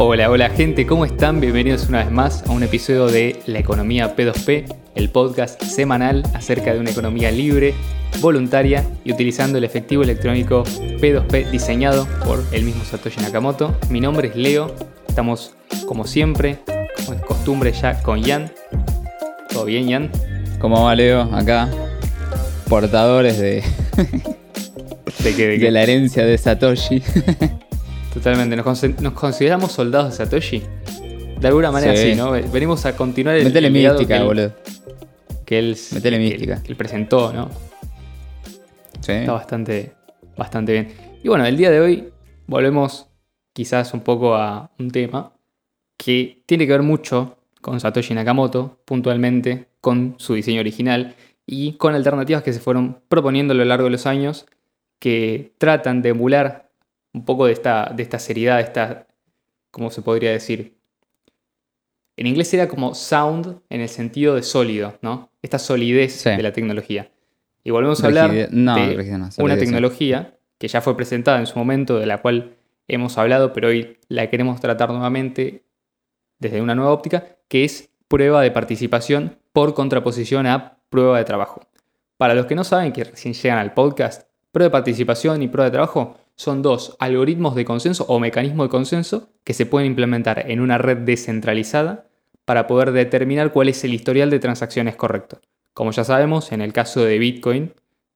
Hola, hola gente, ¿cómo están? Bienvenidos una vez más a un episodio de La Economía P2P, el podcast semanal acerca de una economía libre, voluntaria y utilizando el efectivo electrónico P2P diseñado por el mismo Satoshi Nakamoto. Mi nombre es Leo, estamos como siempre, como es costumbre ya con Jan. ¿Todo bien, Jan? ¿Cómo va Leo? Acá, portadores de, ¿De qué? ¿De qué? de la herencia de Satoshi. Totalmente, ¿Nos, consideramos soldados de Satoshi. De alguna manera Sí. sí, ¿no? Venimos a continuar el, Metele mística, que él- boludo. que él, Metele que- mística. que él presentó, ¿no? Sí. Está bastante, bastante bien. Y bueno, el día de hoy volvemos quizás un poco a un tema que tiene que ver mucho con Satoshi Nakamoto, puntualmente con su diseño original y con alternativas que se fueron proponiendo a lo largo de los años que tratan de emular un poco de esta, de esta seriedad, de esta, ¿cómo se podría decir? En inglés era como sound en el sentido de sólido, ¿no? Esta solidez Sí. de la tecnología. Y volvemos a hablar no, de no, una solidez, tecnología que ya fue presentada en su momento, de la cual hemos hablado, pero hoy la queremos tratar nuevamente desde una nueva óptica, que es prueba de participación por contraposición a prueba de trabajo. Para los que no saben, que recién llegan al podcast, prueba de participación y prueba de trabajo son dos algoritmos de consenso o mecanismos de consenso que se pueden implementar en una red descentralizada para poder determinar cuál es el historial de transacciones correcto. Como ya sabemos, en el caso de Bitcoin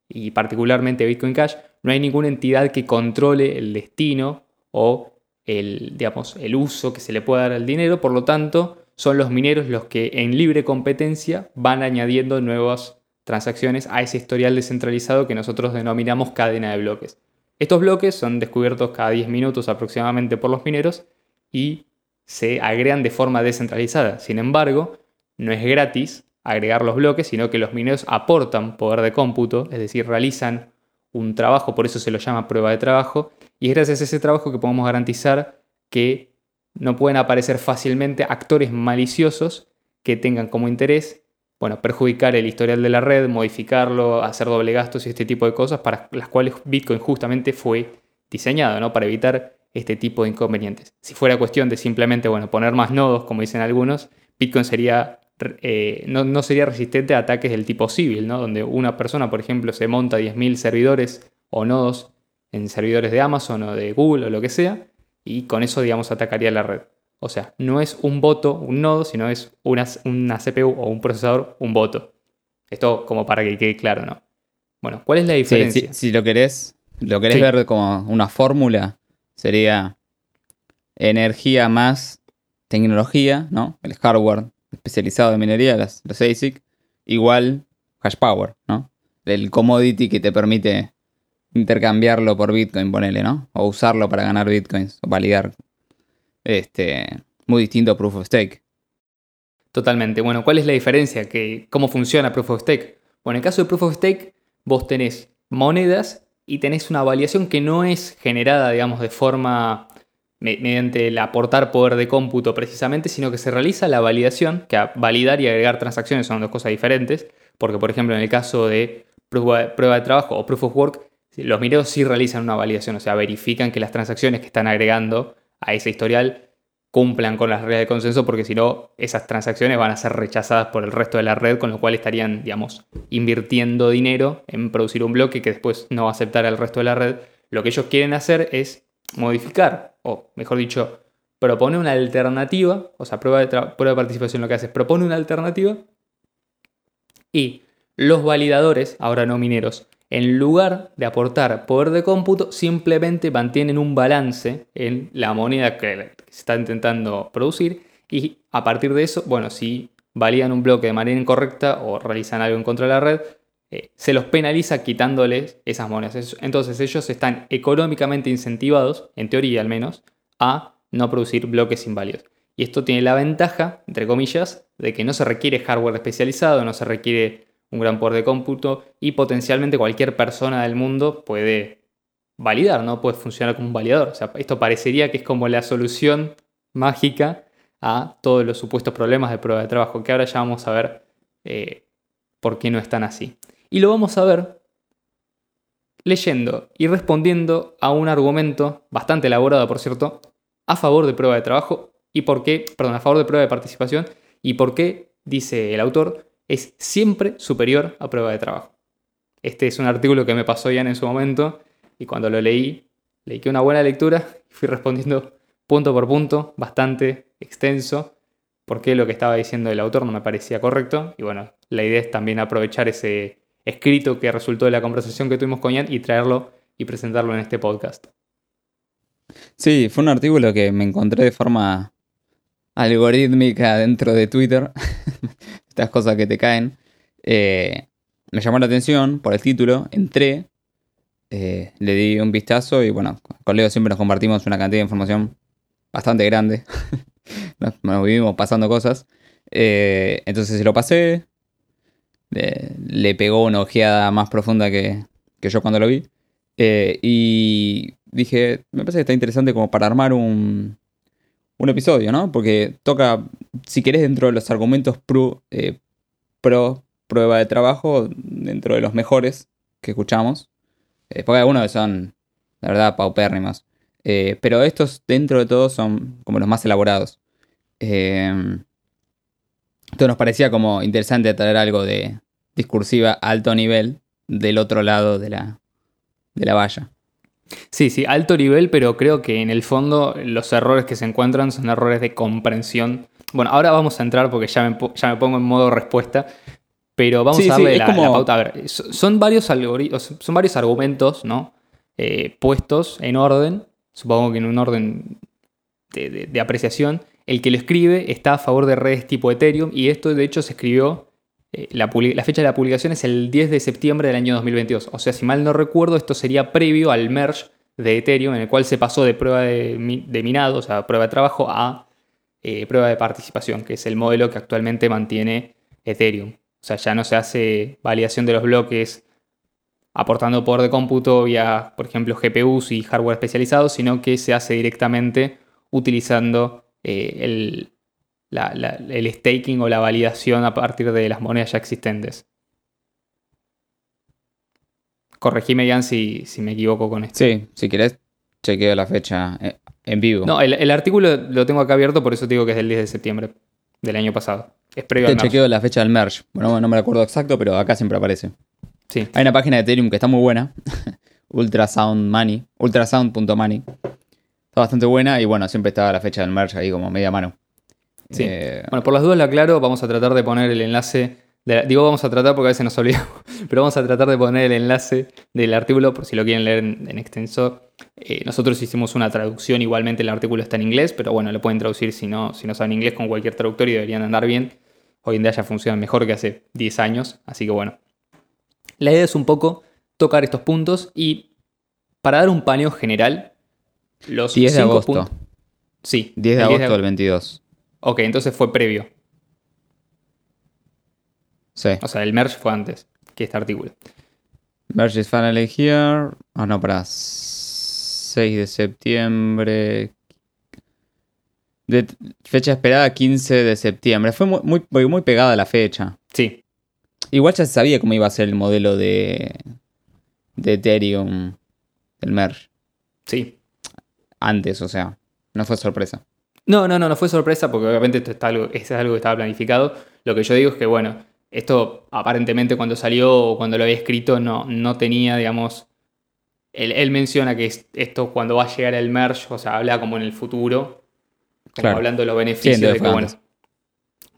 y particularmente Bitcoin Cash, no hay ninguna entidad que controle el destino o el, digamos, el uso que se le pueda dar al dinero, por lo tanto, son los mineros los que en libre competencia van añadiendo nuevas transacciones a ese historial descentralizado que nosotros denominamos cadena de bloques. Estos bloques son descubiertos cada 10 minutos aproximadamente por los mineros y se agregan de forma descentralizada. Sin embargo, no es gratis agregar los bloques, sino que los mineros aportan poder de cómputo, es decir, realizan un trabajo, por eso se lo llama prueba de trabajo, y es gracias a ese trabajo que podemos garantizar que no pueden aparecer fácilmente actores maliciosos que tengan como interés bueno, perjudicar el historial de la red, modificarlo, hacer doble gastos y este tipo de cosas para las cuales Bitcoin justamente fue diseñado, ¿no? Para evitar este tipo de inconvenientes. Si fuera cuestión de simplemente, bueno, poner más nodos, como dicen algunos, Bitcoin sería, eh, no, no sería resistente a ataques del tipo civil, ¿no? Donde una persona, por ejemplo, se monta 10.000 servidores o nodos en servidores de Amazon o de Google o lo que sea, y con eso, digamos, atacaría la red. O sea, no es un voto, un nodo, sino es una, una CPU o un procesador, un voto. Esto como para que quede claro, ¿no? Bueno, ¿cuál es la Sí, diferencia? si, si lo querés, lo querés Sí. ver como una fórmula, sería energía más tecnología, ¿no? El hardware especializado de minería, las- los ASIC, igual hash power, ¿no? El commodity que te permite intercambiarlo por Bitcoin, ponele, ¿no? O usarlo para ganar Bitcoins, o validar. Este, muy distinto a Proof of Stake. Totalmente. Bueno, ¿cuál es la diferencia? ¿Qué- ¿Cómo funciona Proof of Stake? Bueno, en el caso de Proof of Stake, vos tenés monedas y tenés una validación que no es generada, digamos, de forma me- mediante el aportar poder de cómputo precisamente, sino que se realiza la validación, que validar y agregar transacciones son dos cosas diferentes, porque por ejemplo en el caso de prueba de trabajo o Proof of Work, los mineros sí realizan una validación, o sea, verifican que las transacciones que están agregando a ese historial cumplan con las reglas de consenso, porque si no, esas transacciones van a ser rechazadas por el resto de la red, con lo cual estarían, digamos, invirtiendo dinero en producir un bloque que después no va a aceptar al resto de la red. Lo que ellos quieren hacer es modificar, o mejor dicho, propone una alternativa, o sea, prueba de, prueba de participación lo que hace es propone una alternativa y los validadores, ahora no mineros, en lugar de aportar poder de cómputo, simplemente mantienen un balance en la moneda que se está intentando producir y a partir de eso, bueno, si validan un bloque de manera incorrecta o realizan algo en contra de la red, eh, se los penaliza quitándoles esas monedas. Es- Entonces ellos están económicamente incentivados, en teoría al menos, a no producir bloques inválidos. Y esto tiene la ventaja, entre comillas, de que no se requiere hardware especializado, no se requiere un gran poder de cómputo y potencialmente cualquier persona del mundo puede validar, ¿no? Puede funcionar como un validador. O sea, esto parecería que es como la solución mágica a todos los supuestos problemas de prueba de trabajo, que ahora ya vamos a ver eh, por qué no están así. Y lo vamos a ver leyendo y respondiendo a un argumento bastante elaborado, por cierto, a favor de prueba de trabajo y por qué, perdón, a favor de prueba de participación y por qué, dice el autor, es siempre superior a prueba de trabajo. Este es un artículo que me pasó ya en su momento y cuando lo leí, leí que una buena lectura y fui respondiendo punto por punto, bastante extenso, porque lo que estaba diciendo el autor no me parecía correcto. Y bueno, la idea es también aprovechar ese escrito que resultó de la conversación que tuvimos con Ian y traerlo y presentarlo en este podcast. Sí, fue un artículo que me encontré de forma algorítmica dentro de Twitter. Estas cosas que te caen. Eh, me llamó la atención por el título, entré, eh, le di un vistazo y bueno, con Leo siempre nos compartimos una cantidad de información bastante grande. nos, vivimos pasando cosas. Eh, entonces se lo pasé, le, pegó una ojeada más profunda que, que yo cuando lo vi. y dije, me parece que está interesante como para armar un, un episodio, ¿no? Porque toca, si querés, dentro de los argumentos pro, eh, pro prueba de trabajo, dentro de los mejores que escuchamos. Eh, porque algunos son, la verdad, paupérrimos. Eh, pero estos, dentro de todos, son como los más elaborados. entonces nos parecía como interesante traer algo de discursiva alto nivel del otro lado de la, de la valla. Sí, sí, alto nivel, pero creo que en el fondo los errores que se encuentran son errores de comprensión. Bueno, ahora vamos a entrar porque ya me, ya me pongo en modo respuesta, pero vamos a darle la, pauta. A ver, son varios, son varios argumentos, ¿no? Eh, puestos en orden, supongo que en un orden de, apreciación. El que lo escribe está a favor de redes tipo Ethereum y esto de hecho se escribió eh, la, fecha de la publicación es el 10 de septiembre del año 2022. O sea, si mal no recuerdo, esto sería previo al merge de Ethereum, en el cual se pasó de prueba de, minado, o sea, prueba de trabajo, a eh, prueba de participación, que es el modelo que actualmente mantiene Ethereum. O sea, ya no se hace validación de los bloques aportando poder de cómputo vía, por ejemplo, GPUs y hardware especializados, sino que se hace directamente utilizando eh, el, el staking o la validación a partir de las monedas ya existentes. Corregime, Jan, si, si me equivoco con esto. Sí, si querés, chequeo la fecha eh, en vivo. No, el, artículo lo tengo acá abierto, por eso te digo que es del 10 de septiembre del año pasado. Es previo Te chequeo la fecha del merge. Bueno, no me acuerdo exacto, pero acá siempre aparece. Sí. Hay una página de Ethereum que está muy buena. Ultrasound Money. Ultrasound.money. Está bastante buena y bueno, siempre estaba la fecha del merge ahí como media mano. Sí. Eh, bueno, por las dudas lo aclaro, vamos a tratar de poner el enlace. digo, vamos a tratar porque a veces nos olvidamos, pero vamos a tratar de poner el enlace del artículo por si lo quieren leer en, extenso. Eh, nosotros hicimos una traducción, igualmente el artículo está en inglés, pero bueno, lo pueden traducir si no, si no saben inglés con cualquier traductor y deberían andar bien. Hoy en día ya funciona mejor que hace 10 años, así que bueno. La idea es un poco tocar estos puntos y para dar un paneo general, los 10 de agosto. Sí. 10 de agosto del 22. Ok, entonces fue previo. Sí. O sea, el merge fue antes que este artículo. Merge is finally here. Ah, no, para 6 de septiembre. De fecha esperada 15 de septiembre. Fue muy, muy, muy pegada la fecha. Sí. Igual ya se sabía cómo iba a ser el modelo de, de Ethereum del merge. Sí. Antes, o sea, no fue sorpresa. No, no, no, no fue sorpresa porque obviamente esto está algo, es algo que estaba planificado. Lo que yo digo es que, bueno, esto aparentemente cuando salió o cuando lo había escrito no, no tenía, digamos, él, menciona que esto cuando va a llegar el merge, o sea, habla como en el futuro, hablando de los beneficios de que, bueno,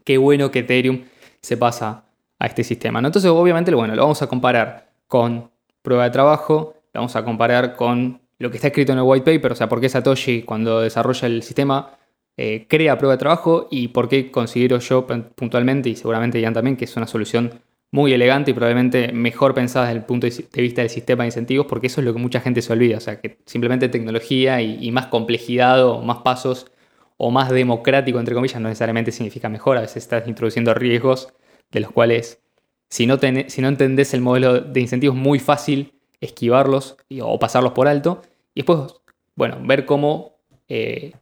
qué bueno que Ethereum se pasa a este sistema. Entonces, obviamente, bueno, lo vamos a comparar con prueba de trabajo, lo vamos a comparar con lo que está escrito en el white paper, o sea, por qué Satoshi cuando desarrolla el sistema eh, crea prueba de trabajo y por qué considero yo puntualmente, y seguramente Ian también, que es una solución muy elegante y probablemente mejor pensada desde el punto de vista del sistema de incentivos, porque eso es lo que mucha gente se olvida, o sea, que simplemente tecnología y, más complejidad o más pasos o más democrático, entre comillas, no necesariamente significa mejor, a veces estás introduciendo riesgos de los cuales si no, si no entendés el modelo de incentivos muy fácil esquivarlos o pasarlos por alto. Y después, bueno, ver cómo eh,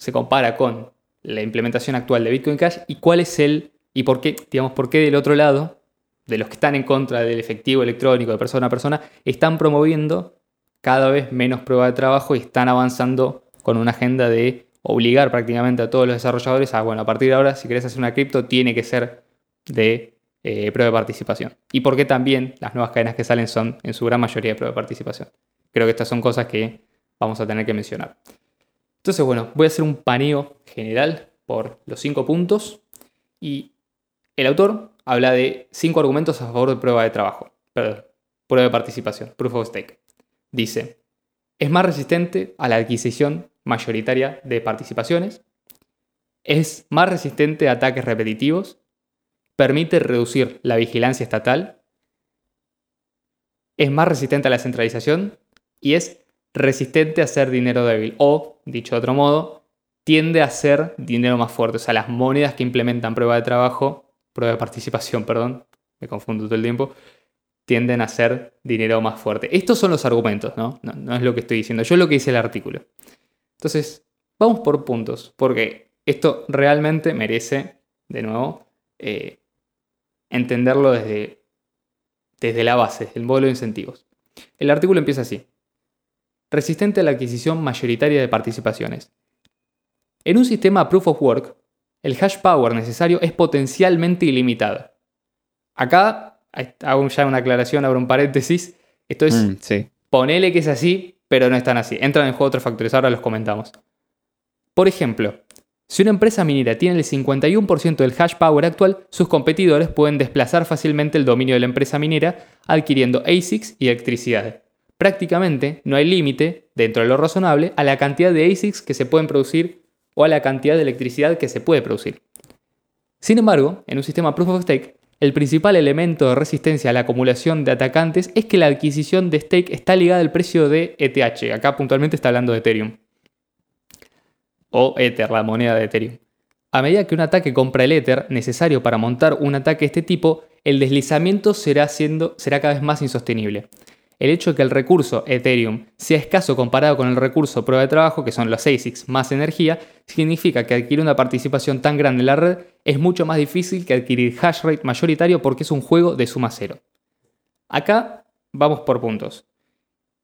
se compara con la implementación actual de Bitcoin Cash y cuál es el y por qué, digamos, por qué del otro lado, de los que están en contra del efectivo electrónico de persona a persona, están promoviendo cada vez menos prueba de trabajo y están avanzando con una agenda de obligar prácticamente a todos los desarrolladores a, bueno, a partir de ahora, si querés hacer una cripto, tiene que ser de eh, prueba de participación. Y por qué también las nuevas cadenas que salen son en su gran mayoría de prueba de participación. Creo que estas son cosas que vamos a tener que mencionar. Entonces, bueno, voy a hacer un paneo general por los cinco puntos y el autor habla de cinco argumentos a favor de prueba de trabajo, perdón, prueba de participación, proof of stake. Dice, es más resistente a la adquisición mayoritaria de participaciones, es más resistente a ataques repetitivos, permite reducir la vigilancia estatal, es más resistente a la centralización y es resistente a ser dinero débil o, dicho de otro modo, tiende a ser dinero más fuerte. O sea, las monedas que implementan prueba de trabajo, prueba de participación, perdón, me confundo todo el tiempo, tienden a ser dinero más fuerte. Estos son los argumentos, ¿no? No, es lo que estoy diciendo, yo es lo que dice el artículo. Entonces, vamos por puntos, porque esto realmente merece, de nuevo, eh, entenderlo desde, desde la base, el modelo de incentivos. El artículo empieza así. Resistente a la adquisición mayoritaria de participaciones. En un sistema proof of work, el hash power necesario es potencialmente ilimitado. Acá hago ya una aclaración, abro un paréntesis. Esto es, mm, ponele que es así, pero no es tan así. Entran en juego otros factores, ahora los comentamos. Por ejemplo, si una empresa minera tiene el 51% del hash power actual, sus competidores pueden desplazar fácilmente el dominio de la empresa minera adquiriendo ASICs y electricidad. Prácticamente no hay límite, dentro de lo razonable, a la cantidad de ASICs que se pueden producir o a la cantidad de electricidad que se puede producir. Sin embargo, en un sistema Proof of Stake, el principal elemento de resistencia a la acumulación de atacantes es que la adquisición de stake está ligada al precio de ETH. Acá puntualmente está hablando de Ethereum o Ether, la moneda de Ethereum. A medida que un ataque compra el Ether necesario para montar un ataque de este tipo, el deslizamiento será, siendo, será cada vez más insostenible. El hecho de que el recurso Ethereum sea escaso comparado con el recurso prueba de trabajo, que son los ASICs más energía, significa que adquirir una participación tan grande en la red es mucho más difícil que adquirir hash rate mayoritario porque es un juego de suma cero. Acá vamos por puntos.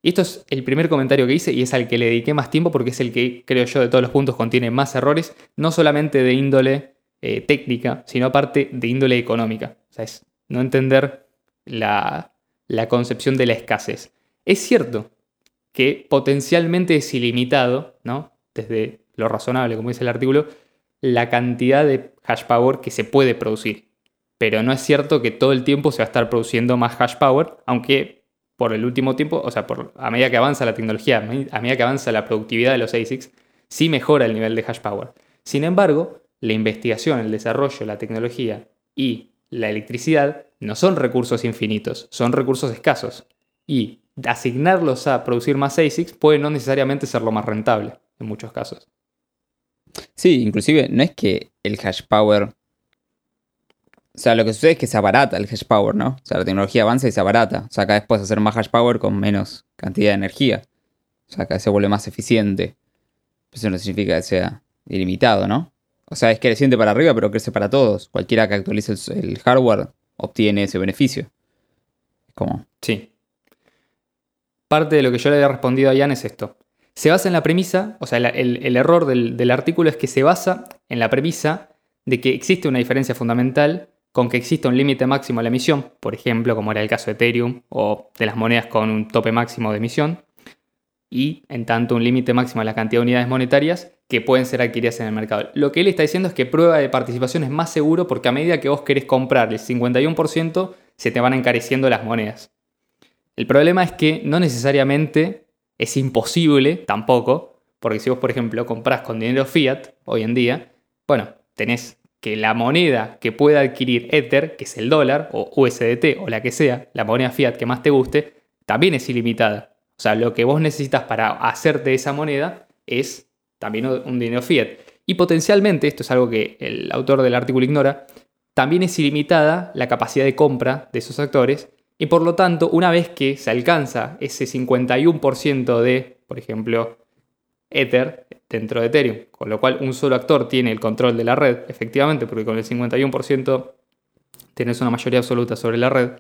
Y esto es el primer comentario que hice y es al que le dediqué más tiempo porque es el que creo yo de todos los puntos contiene más errores, no solamente de índole eh, técnica, sino aparte de índole económica. O sea, es no entender la, la concepción de la escasez. Es cierto que potencialmente es ilimitado, ¿no? Desde lo razonable, como dice el artículo, la cantidad de hash power que se puede producir. Pero no es cierto que todo el tiempo se va a estar produciendo más hash power, aunque por el último tiempo, o sea, a medida que avanza la tecnología, a medida que avanza la productividad de los ASICs, sí mejora el nivel de hash power. Sin embargo, la investigación, el desarrollo, la tecnología y la electricidad no son recursos infinitos, son recursos escasos. Y asignarlos a producir más ASICs puede no necesariamente ser lo más rentable en muchos casos. Sí, inclusive no es que el hash power o sea, lo que sucede es que se abarata el hash power, ¿no? O sea, la tecnología avanza y se abarata. O sea, cada vez puedes hacer más hash power con menos cantidad de energía. O sea, cada vez se vuelve más eficiente. Eso no significa que sea ilimitado, ¿no? O sea, es creciente para arriba, pero crece para todos. Cualquiera que actualice el hardware obtiene ese beneficio. Como. Sí. Parte de lo que yo le había respondido a Ian es esto. Se basa en la premisa, o sea, el, error del, del artículo es que se basa en la premisa de que existe una diferencia fundamental con que exista un límite máximo a la emisión, por ejemplo, como era el caso de Ethereum o de las monedas con un tope máximo de emisión, y en tanto un límite máximo a la cantidad de unidades monetarias que pueden ser adquiridas en el mercado. Lo que él está diciendo es que prueba de participación es más seguro porque a medida que vos querés comprar el 51%, se te van encareciendo las monedas. El problema es que no necesariamente es imposible tampoco, porque si vos, por ejemplo, compras con dinero fiat hoy en día, bueno, tenés que la moneda que pueda adquirir Ether, que es el dólar o USDT o la que sea, la moneda fiat que más te guste, también es ilimitada. O sea, lo que vos necesitas para hacerte esa moneda es también un dinero fiat. Y potencialmente, esto es algo que el autor del artículo ignora, también es ilimitada la capacidad de compra de esos actores y por lo tanto, una vez que se alcanza ese 51% de, por ejemplo, Ether, dentro de Ethereum, con lo cual un solo actor tiene el control de la red, efectivamente, porque con el 51% tienes una mayoría absoluta sobre la red.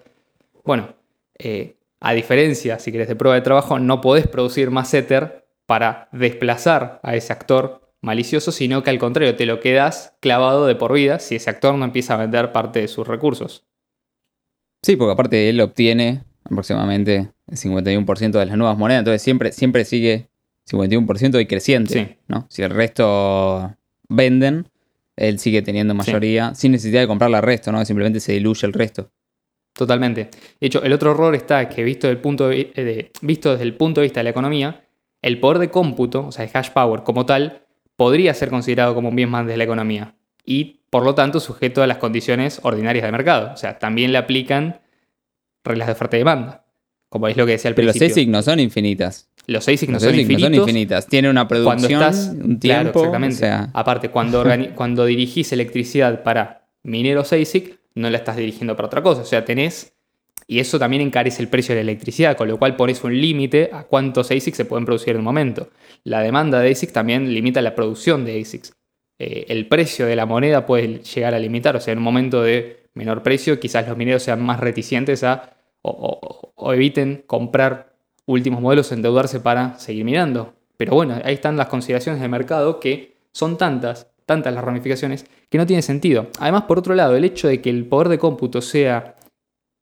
Bueno, eh, a diferencia, si querés, de prueba de trabajo, no podés producir más Ether para desplazar a ese actor malicioso, sino que al contrario, te lo quedas clavado de por vida si ese actor no empieza a vender parte de sus recursos. Sí, porque aparte él obtiene aproximadamente el 51% de las nuevas monedas, entonces siempre, siempre sigue 51% y creciente. Sí. ¿no? Si el resto venden, él sigue teniendo mayoría sin necesidad de comprarle al resto, ¿no? Simplemente se diluye el resto. Totalmente. De hecho, el otro error está que visto, del punto de- eh, de- visto desde el punto de vista de la economía, el poder de cómputo, o sea, el hash power como tal, podría ser considerado como un bien más de la economía y, por lo tanto, sujeto a las condiciones ordinarias de mercado. O sea, también le aplican reglas de oferta y demanda, como es lo que decía al Pero los principio. ASIC no son infinitas. Los ASIC no Los son ASIC no son infinitos. infinitas. Tiene una Cuando producción, estás, un claro, tiempo. exactamente. o sea, Aparte, cuando, cuando dirigís electricidad para mineros ASIC, no la estás dirigiendo para otra cosa. O sea, tenés. Y eso también encarece el precio de la electricidad, con lo cual pones un límite a cuántos ASIC se pueden producir en un momento. La demanda de ASIC también limita la producción de ASICs. Eh, el precio de la moneda puede llegar a limitar. O sea, en un momento de menor precio, quizás los mineros sean más reticentes a. o eviten comprar últimos modelos, endeudarse para seguir mirando. Pero bueno, ahí están las consideraciones de mercado que son tantas, tantas las ramificaciones, que no tiene sentido. Además, por otro lado, el hecho de que el poder de cómputo sea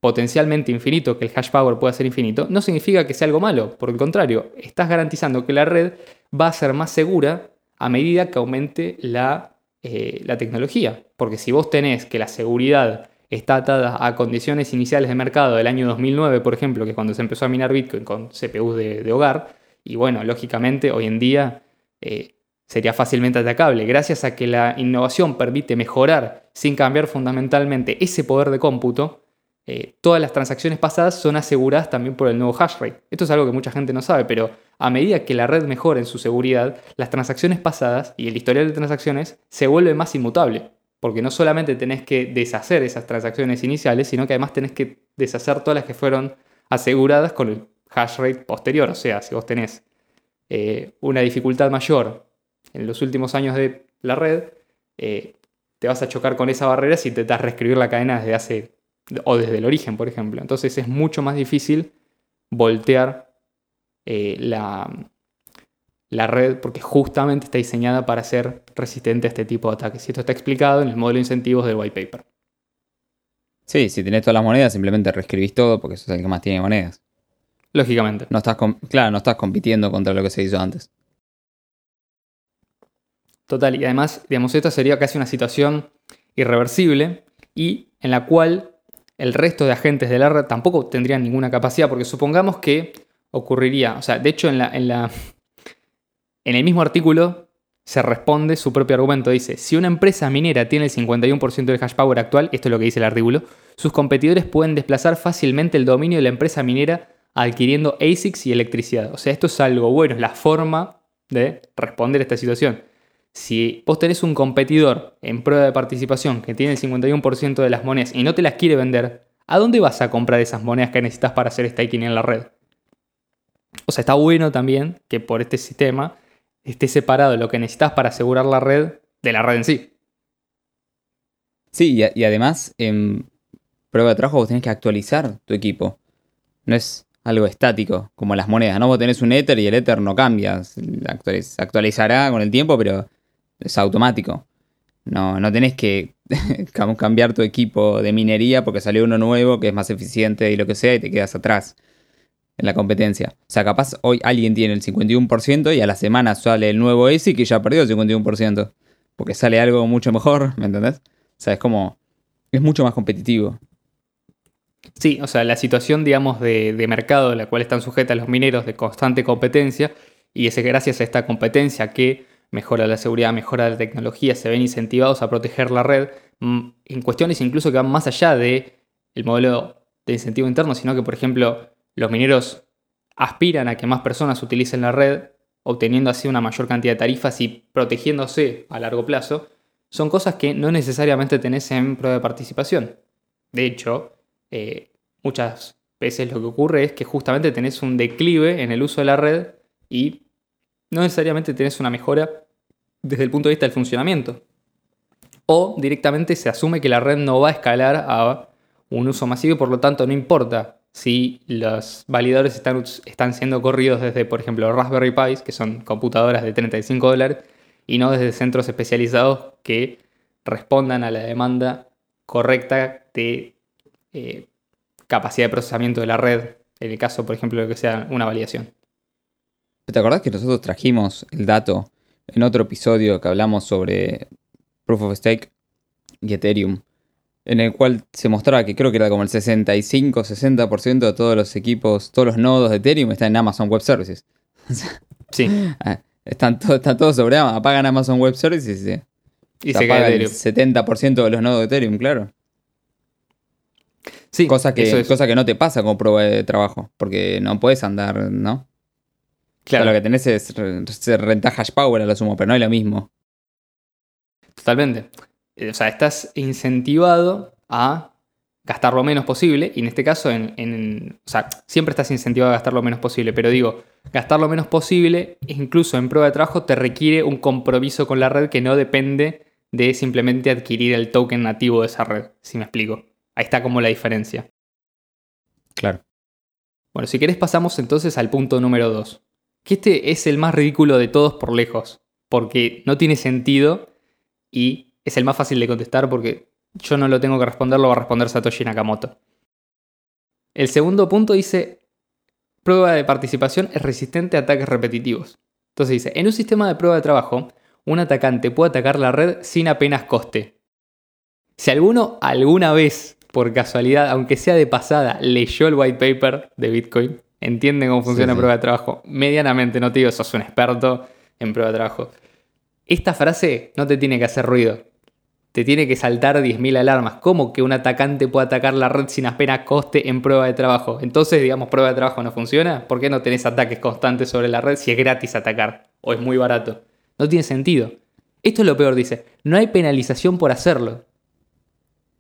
potencialmente infinito, que el hash power pueda ser infinito, no significa que sea algo malo. Por el contrario, estás garantizando que la red va a ser más segura a medida que aumente la, eh, la tecnología. Porque si vos tenés que la seguridad está atada a condiciones iniciales de mercado del año 2009, por ejemplo, que es cuando se empezó a minar Bitcoin con CPUs de, hogar, y bueno, lógicamente hoy en día eh, sería fácilmente atacable. Gracias a que la innovación permite mejorar sin cambiar fundamentalmente ese poder de cómputo, eh, todas las transacciones pasadas son aseguradas también por el nuevo hash rate. Esto es algo que mucha gente no sabe, pero a medida que la red mejora en su seguridad, las transacciones pasadas y el historial de transacciones se vuelve más inmutable. Porque no solamente tenés que deshacer esas transacciones iniciales, sino que además tenés que deshacer todas las que fueron aseguradas con el hash rate posterior. O sea, si vos tenés eh, una dificultad mayor en los últimos años de la red, eh, te vas a chocar con esa barrera si intentas reescribir la cadena desde hace o desde el origen, por ejemplo. Entonces es mucho más difícil voltear eh, la, la red porque justamente está diseñada para ser resistente a este tipo de ataques. Y esto está explicado en el modelo de incentivos del white paper. sí, si tenés todas las monedas, simplemente reescribís todo porque sos el que más tiene monedas. Lógicamente. No estás claro, no estás compitiendo contra lo que se hizo antes. Total, y además, digamos, esta sería casi una situación irreversible y en la cual el resto de agentes de la red tampoco tendrían ninguna capacidad, porque supongamos que ocurriría, o sea, de hecho en, la, en, en el mismo artículo se responde su propio argumento, dice, si una empresa minera tiene el 51% del hash power actual, esto es lo que dice el artículo, sus competidores pueden desplazar fácilmente el dominio de la empresa minera adquiriendo ASICs y electricidad. O sea, esto es algo bueno, es la forma de responder a esta situación. Si vos tenés un competidor en prueba de participación que tiene el 51% de las monedas y no te las quiere vender, ¿a dónde vas a comprar esas monedas que necesitas para hacer staking en la red? O sea, está bueno también que por este sistema esté separado lo que necesitas para asegurar la red de la red en sí. Sí, y, además, en prueba de trabajo vos tenés que actualizar tu equipo. No es algo estático, como las monedas. No vos tenés un Ether y el Ether no cambia. Se actualiz- actualizará con el tiempo, pero es automático. No, no tenés que cam- cambiar tu equipo de minería porque salió uno nuevo que es más eficiente y lo que sea y te quedas atrás en la competencia. O sea, capaz hoy alguien tiene el 51% y a la semana sale el nuevo ASIC y ya perdió el 51%. Porque sale algo mucho mejor, ¿me entendés? O sea, es como... Es mucho más competitivo. Sí, o sea, la situación, digamos, de, de mercado en la cual están sujetas los mineros de constante competencia, y es gracias a esta competencia que mejora la seguridad, mejora la tecnología, se ven incentivados a proteger la red mm, en cuestiones incluso que van más allá de el modelo de incentivo interno, sino que, por ejemplo, los mineros aspiran a que más personas utilicen la red, obteniendo así una mayor cantidad de tarifas y protegiéndose a largo plazo, son cosas que no necesariamente tenés en prueba de participación. De hecho, eh, muchas veces lo que ocurre es que justamente tenés un declive en el uso de la red y no necesariamente tenés una mejora desde el punto de vista del funcionamiento. O directamente se asume que la red no va a escalar a un uso masivo y por lo tanto no importa si los validadores están, están siendo corridos desde, por ejemplo, Raspberry Pis, que son computadoras de 35 dólares, y no desde centros especializados que respondan a la demanda correcta de eh, capacidad de procesamiento de la red, en el caso, por ejemplo, de que sea una validación. ¿Te acordás que nosotros trajimos el dato en otro episodio que hablamos sobre Proof of Stake y Ethereum? En el cual se mostraba que creo que era como el 65-60% de todos los equipos, todos los nodos de Ethereum están en Amazon Web Services. Sí. Ah, están, están todos sobre Amazon, apagan Amazon Web Services y se, Y se se apaga el Ethereum. 70% de los nodos de Ethereum, claro. Sí, Cosa que, es. cosa que no te pasa con prueba de trabajo, porque no puedes andar, ¿no? Claro, lo que tenés es re- se renta hash power a lo sumo, pero no es lo mismo. totalmente. Eh, O sea, estás incentivado a gastar lo menos posible, y en este caso, en, en- o sea, siempre estás incentivado a gastar lo menos posible, pero digo, gastar lo menos posible, incluso en prueba de trabajo, te requiere un compromiso con la red que no depende de simplemente adquirir el token nativo de esa red, si me explico. Ahí está como la diferencia. Claro. Bueno, si querés pasamos entonces al punto número 2. Que este es el más ridículo de todos por lejos. Porque no tiene sentido y es el más fácil de contestar porque yo no lo tengo que responder, lo va a responder Satoshi Nakamoto. El segundo punto dice, prueba de participación es resistente a ataques repetitivos. Entonces dice, en un sistema de prueba de trabajo, un atacante puede atacar la red sin apenas coste. Si alguno alguna vez, por casualidad, aunque sea de pasada, leyó el white paper de Bitcoin, entiende cómo funciona Sí, sí. prueba de trabajo, medianamente, no te digo, sos un experto en prueba de trabajo. Esta frase no te tiene que hacer ruido. Te tiene que saltar 10.000 alarmas. ¿Cómo que un atacante puede atacar la red sin apenas coste en prueba de trabajo? Entonces, digamos, prueba de trabajo no funciona. ¿Por qué no tenés ataques constantes sobre la red si es gratis atacar o es muy barato? No tiene sentido. Esto es lo peor, dice. No hay penalización por hacerlo.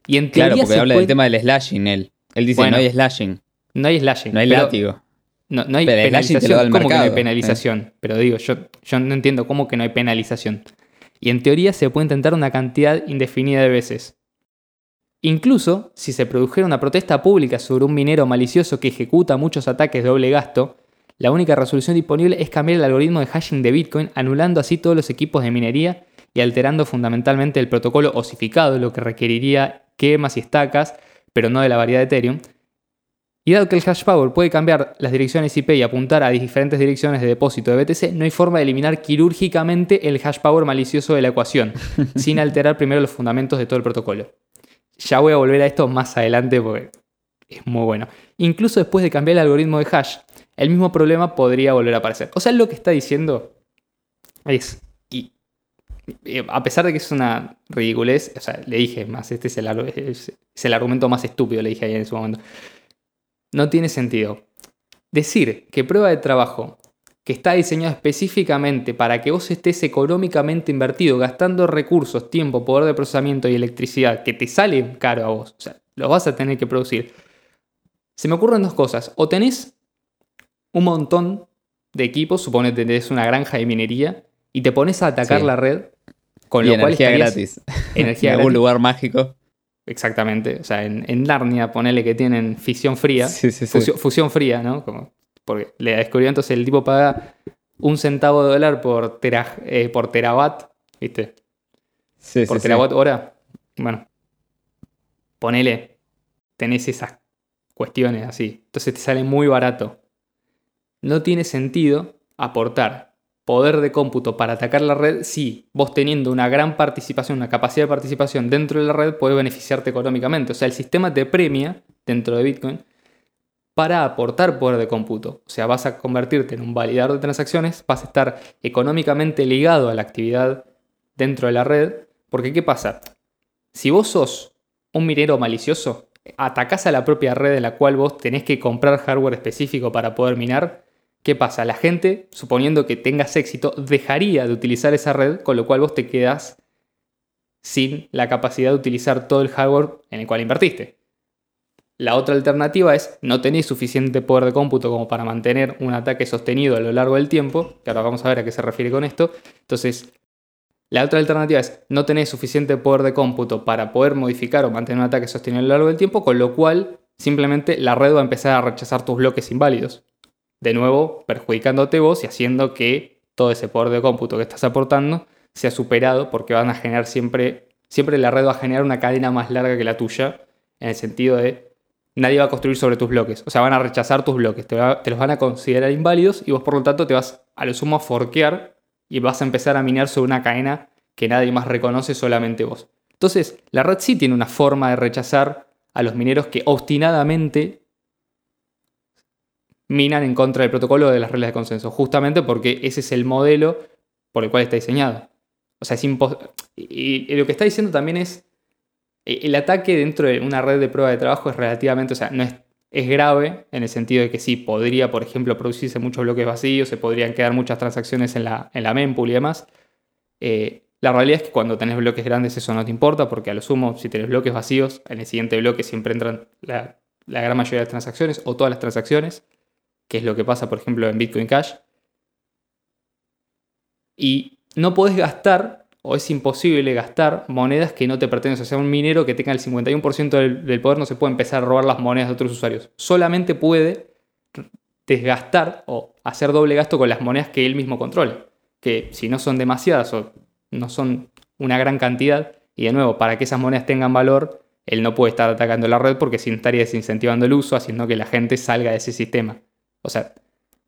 Y en Claro, porque habla puede- del tema del slashing él. Él dice, Bueno, no hay slashing, No hay slashing. no hay látigo. No, no hay Pero penalización. ¿Cómo que no hay mercado, penalización? Pero digo, yo, yo no entiendo cómo que no hay penalización. Y en teoría se puede intentar una cantidad indefinida de veces. Incluso si se produjera una protesta pública sobre un minero malicioso que ejecuta muchos ataques de doble gasto, la única resolución disponible es cambiar el algoritmo de hashing de Bitcoin, anulando así todos los equipos de minería y alterando fundamentalmente el protocolo osificado, lo que requeriría quemas y estacas, pero no de la variedad de Ethereum, y dado que el hash power puede cambiar las direcciones IP y apuntar a diferentes direcciones de depósito de BTC, no hay forma de eliminar quirúrgicamente el hash power malicioso de la ecuación, sin alterar primero los fundamentos de todo el protocolo. Ya voy a volver a esto más adelante porque es muy bueno. Incluso después de cambiar el algoritmo de hash, el mismo problema podría volver a aparecer. O sea, lo que está diciendo es, y, y a pesar de que es una ridiculez, o sea, le dije más, este es el, argu- es- es el argumento más estúpido, le dije ahí en su momento. No tiene sentido. Decir que prueba de trabajo que está diseñado específicamente para que vos estés económicamente invertido, gastando recursos, tiempo, poder de procesamiento y electricidad, que te sale caro a vos, o sea, los vas a tener que producir. Se me ocurren dos cosas. O tenés un montón de equipos, suponete que tenés una granja de minería, y te pones a atacar Sí. la red, con y lo cual energía estarías- gratis. Energía en algún gratis. lugar mágico. Exactamente. O sea, en, en Narnia, ponele que tienen fisión fría. Sí, sí, sí. Fusión, fusión fría, ¿no? Como, porque le descubrió entonces el tipo paga un centavo de dólar por, tera- eh, por terawatt, ¿viste? Sí, Por terawatt hora. Bueno, ponele, tenés esas cuestiones así. Entonces te sale muy barato. No tiene sentido aportar poder de cómputo para atacar la red si vos teniendo una gran participación, una capacidad de participación dentro de la red, puedes beneficiarte económicamente. O sea, el sistema te premia dentro de Bitcoin para aportar poder de cómputo. O sea, vas a convertirte en un validador de transacciones, vas a estar económicamente ligado a la actividad dentro de la red. Porque, ¿qué pasa? Si vos sos un minero malicioso, atacás a la propia red en la cual vos tenés que comprar hardware específico para poder minar, ¿qué pasa? La gente, suponiendo que tengas éxito, dejaría de utilizar esa red, con lo cual vos te quedás sin la capacidad de utilizar todo el hardware en el cual invertiste. La otra alternativa es no tenés suficiente poder de cómputo como para mantener un ataque sostenido a lo largo del tiempo, que ahora vamos a ver a qué se refiere con esto. Entonces, la otra alternativa es no tenés suficiente poder de cómputo para poder modificar o mantener un ataque sostenido a lo largo del tiempo, con lo cual simplemente la red va a empezar a rechazar tus bloques inválidos. De nuevo, perjudicándote vos y haciendo que todo ese poder de cómputo que estás aportando sea superado porque van a generar siempre, siempre la red va a generar una cadena más larga que la tuya, en el sentido de nadie va a construir sobre tus bloques. O sea, van a rechazar tus bloques, te, los van a considerar inválidos y vos por lo tanto te vas a lo sumo a forquear y vas a empezar a minar sobre una cadena que nadie más reconoce, solamente vos. Entonces, la red sí tiene una forma de rechazar a los mineros que obstinadamente minan en contra del protocolo de las reglas de consenso, justamente porque ese es el modelo por el cual está diseñado. O sea, es imposible. Y, lo que está diciendo también es, e, el ataque dentro de una red de prueba de trabajo es relativamente, o sea, no es, es grave en el sentido de que sí, podría, por ejemplo, producirse muchos bloques vacíos, se podrían quedar muchas transacciones en la, en la mempool y demás. Eh, la realidad es que cuando tenés bloques grandes eso no te importa, porque a lo sumo, si tenés bloques vacíos, en el siguiente bloque siempre entran la, gran mayoría de las transacciones o todas las transacciones, que es lo que pasa, por ejemplo, en Bitcoin Cash. Y no podés gastar, o es imposible gastar, monedas que no te pertenecen. O sea, un minero que tenga el 51% del, del poder no se puede empezar a robar las monedas de otros usuarios. Solamente puede desgastar o hacer doble gasto con las monedas que él mismo controla. Que si no son demasiadas o no son una gran cantidad. Y de nuevo, para que esas monedas tengan valor, él no puede estar atacando la red porque si estaría desincentivando el uso, haciendo que la gente salga de ese sistema. O sea,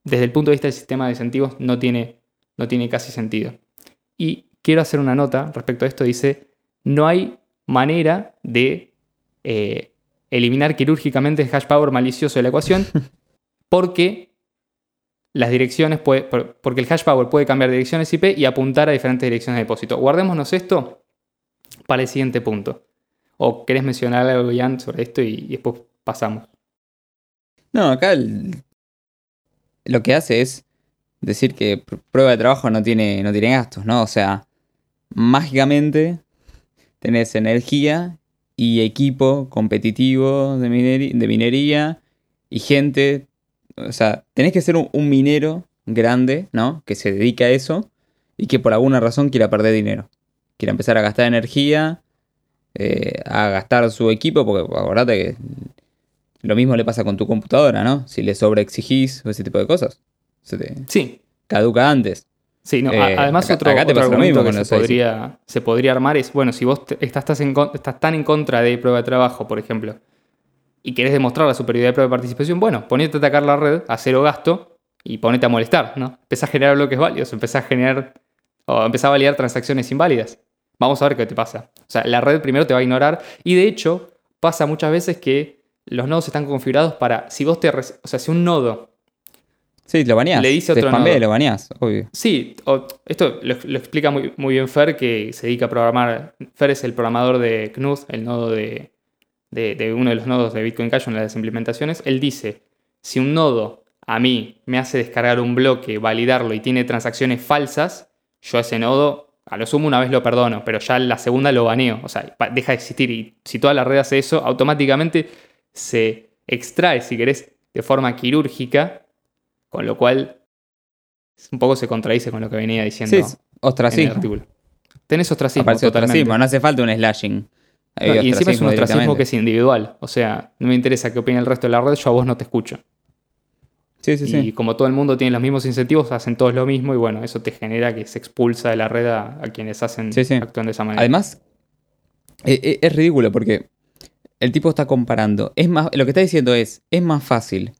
desde el punto de vista del sistema de incentivos no tiene, no tiene casi sentido. Y quiero hacer una nota respecto a esto. Dice, no hay manera de eh, eliminar quirúrgicamente el hash power malicioso de la ecuación porque las direcciones, puede, porque el hash power puede cambiar direcciones IP y apuntar a diferentes direcciones de depósito. Guardémonos esto para el siguiente punto. ¿O querés mencionar algo, Jan, sobre esto y, después pasamos? No, acá lo que hace es decir que prueba de trabajo no tiene, no tiene gastos, ¿no? O sea, mágicamente tenés energía y equipo competitivo de, de minería y gente o sea, tenés que ser un, minero grande, ¿no? Que se dedique a eso y que por alguna razón quiera perder dinero. Quiera empezar a gastar energía, eh, a gastar su equipo, porque acordate que lo mismo le pasa con tu computadora, ¿no? Si le sobreexigís o ese tipo de cosas. Se te sí. caduca antes. Sí, no, eh, además otro, argumento que se podría, se podría, armar es, bueno, si vos estás, estás tan en contra de prueba de trabajo, por ejemplo, y querés demostrar la superioridad de prueba de participación, bueno, ponete a atacar la red a cero gasto y ponete a molestar, ¿no? Empezá a generar bloques válidos, empezá a generar o empezá a validar transacciones inválidas. Vamos a ver qué te pasa. O sea, la red primero te va a ignorar y de hecho pasa muchas veces que los nodos están configurados para, si vos te, o sea, si un nodo Sí, lo baneás. Le dice otro nodo. lo baneás, obvio. Sí, esto lo, explica muy, muy, bien Fer, que se dedica a programar. Fer es el programador de Knuth, el nodo de, de, uno de los nodos de Bitcoin Cash, en las implementaciones, él dice, si un nodo a mí me hace descargar un bloque, validarlo y tiene transacciones falsas, yo a ese nodo, a lo sumo una vez lo perdono, pero ya la segunda lo baneo, o sea, deja de existir. Y si toda la red hace eso, automáticamente se extrae, si querés, de forma quirúrgica, con lo cual un poco se contradice con lo que venía diciendo. Sí, ostracismo. Tenés ostracismo, ostracismo, no hace falta un slashing y encima es un ostracismo que es individual. O sea, no me interesa qué opine el resto de la red, yo a vos no te escucho. Sí, sí, y como todo el mundo tiene los mismos incentivos, hacen todos lo mismo y bueno, eso te genera que se expulsa de la red a, quienes hacen actúan de esa manera. Además, e, e, es, ridículo porque el tipo está comparando. Es más, lo que está diciendo es, es más fácil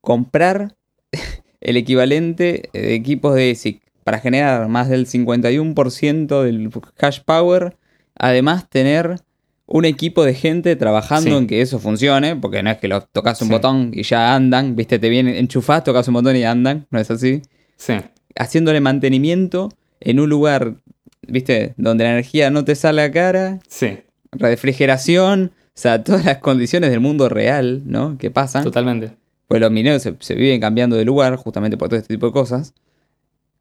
comprar el equivalente de equipos de ESIC para generar más del 51% del hash power. Además, tener un equipo de gente trabajando en que eso funcione, porque no es que lo tocas un botón y ya andan, viste, te vienen enchufás, tocas un botón y andan, no es así. Sí. Haciéndole mantenimiento en un lugar, viste, donde la energía no te sale a cara. Sí. Refrigeración, sea, todas las condiciones del mundo real, ¿no? Que pasan. Totalmente. Pues los mineros se, se viven cambiando de lugar justamente por todo este tipo de cosas.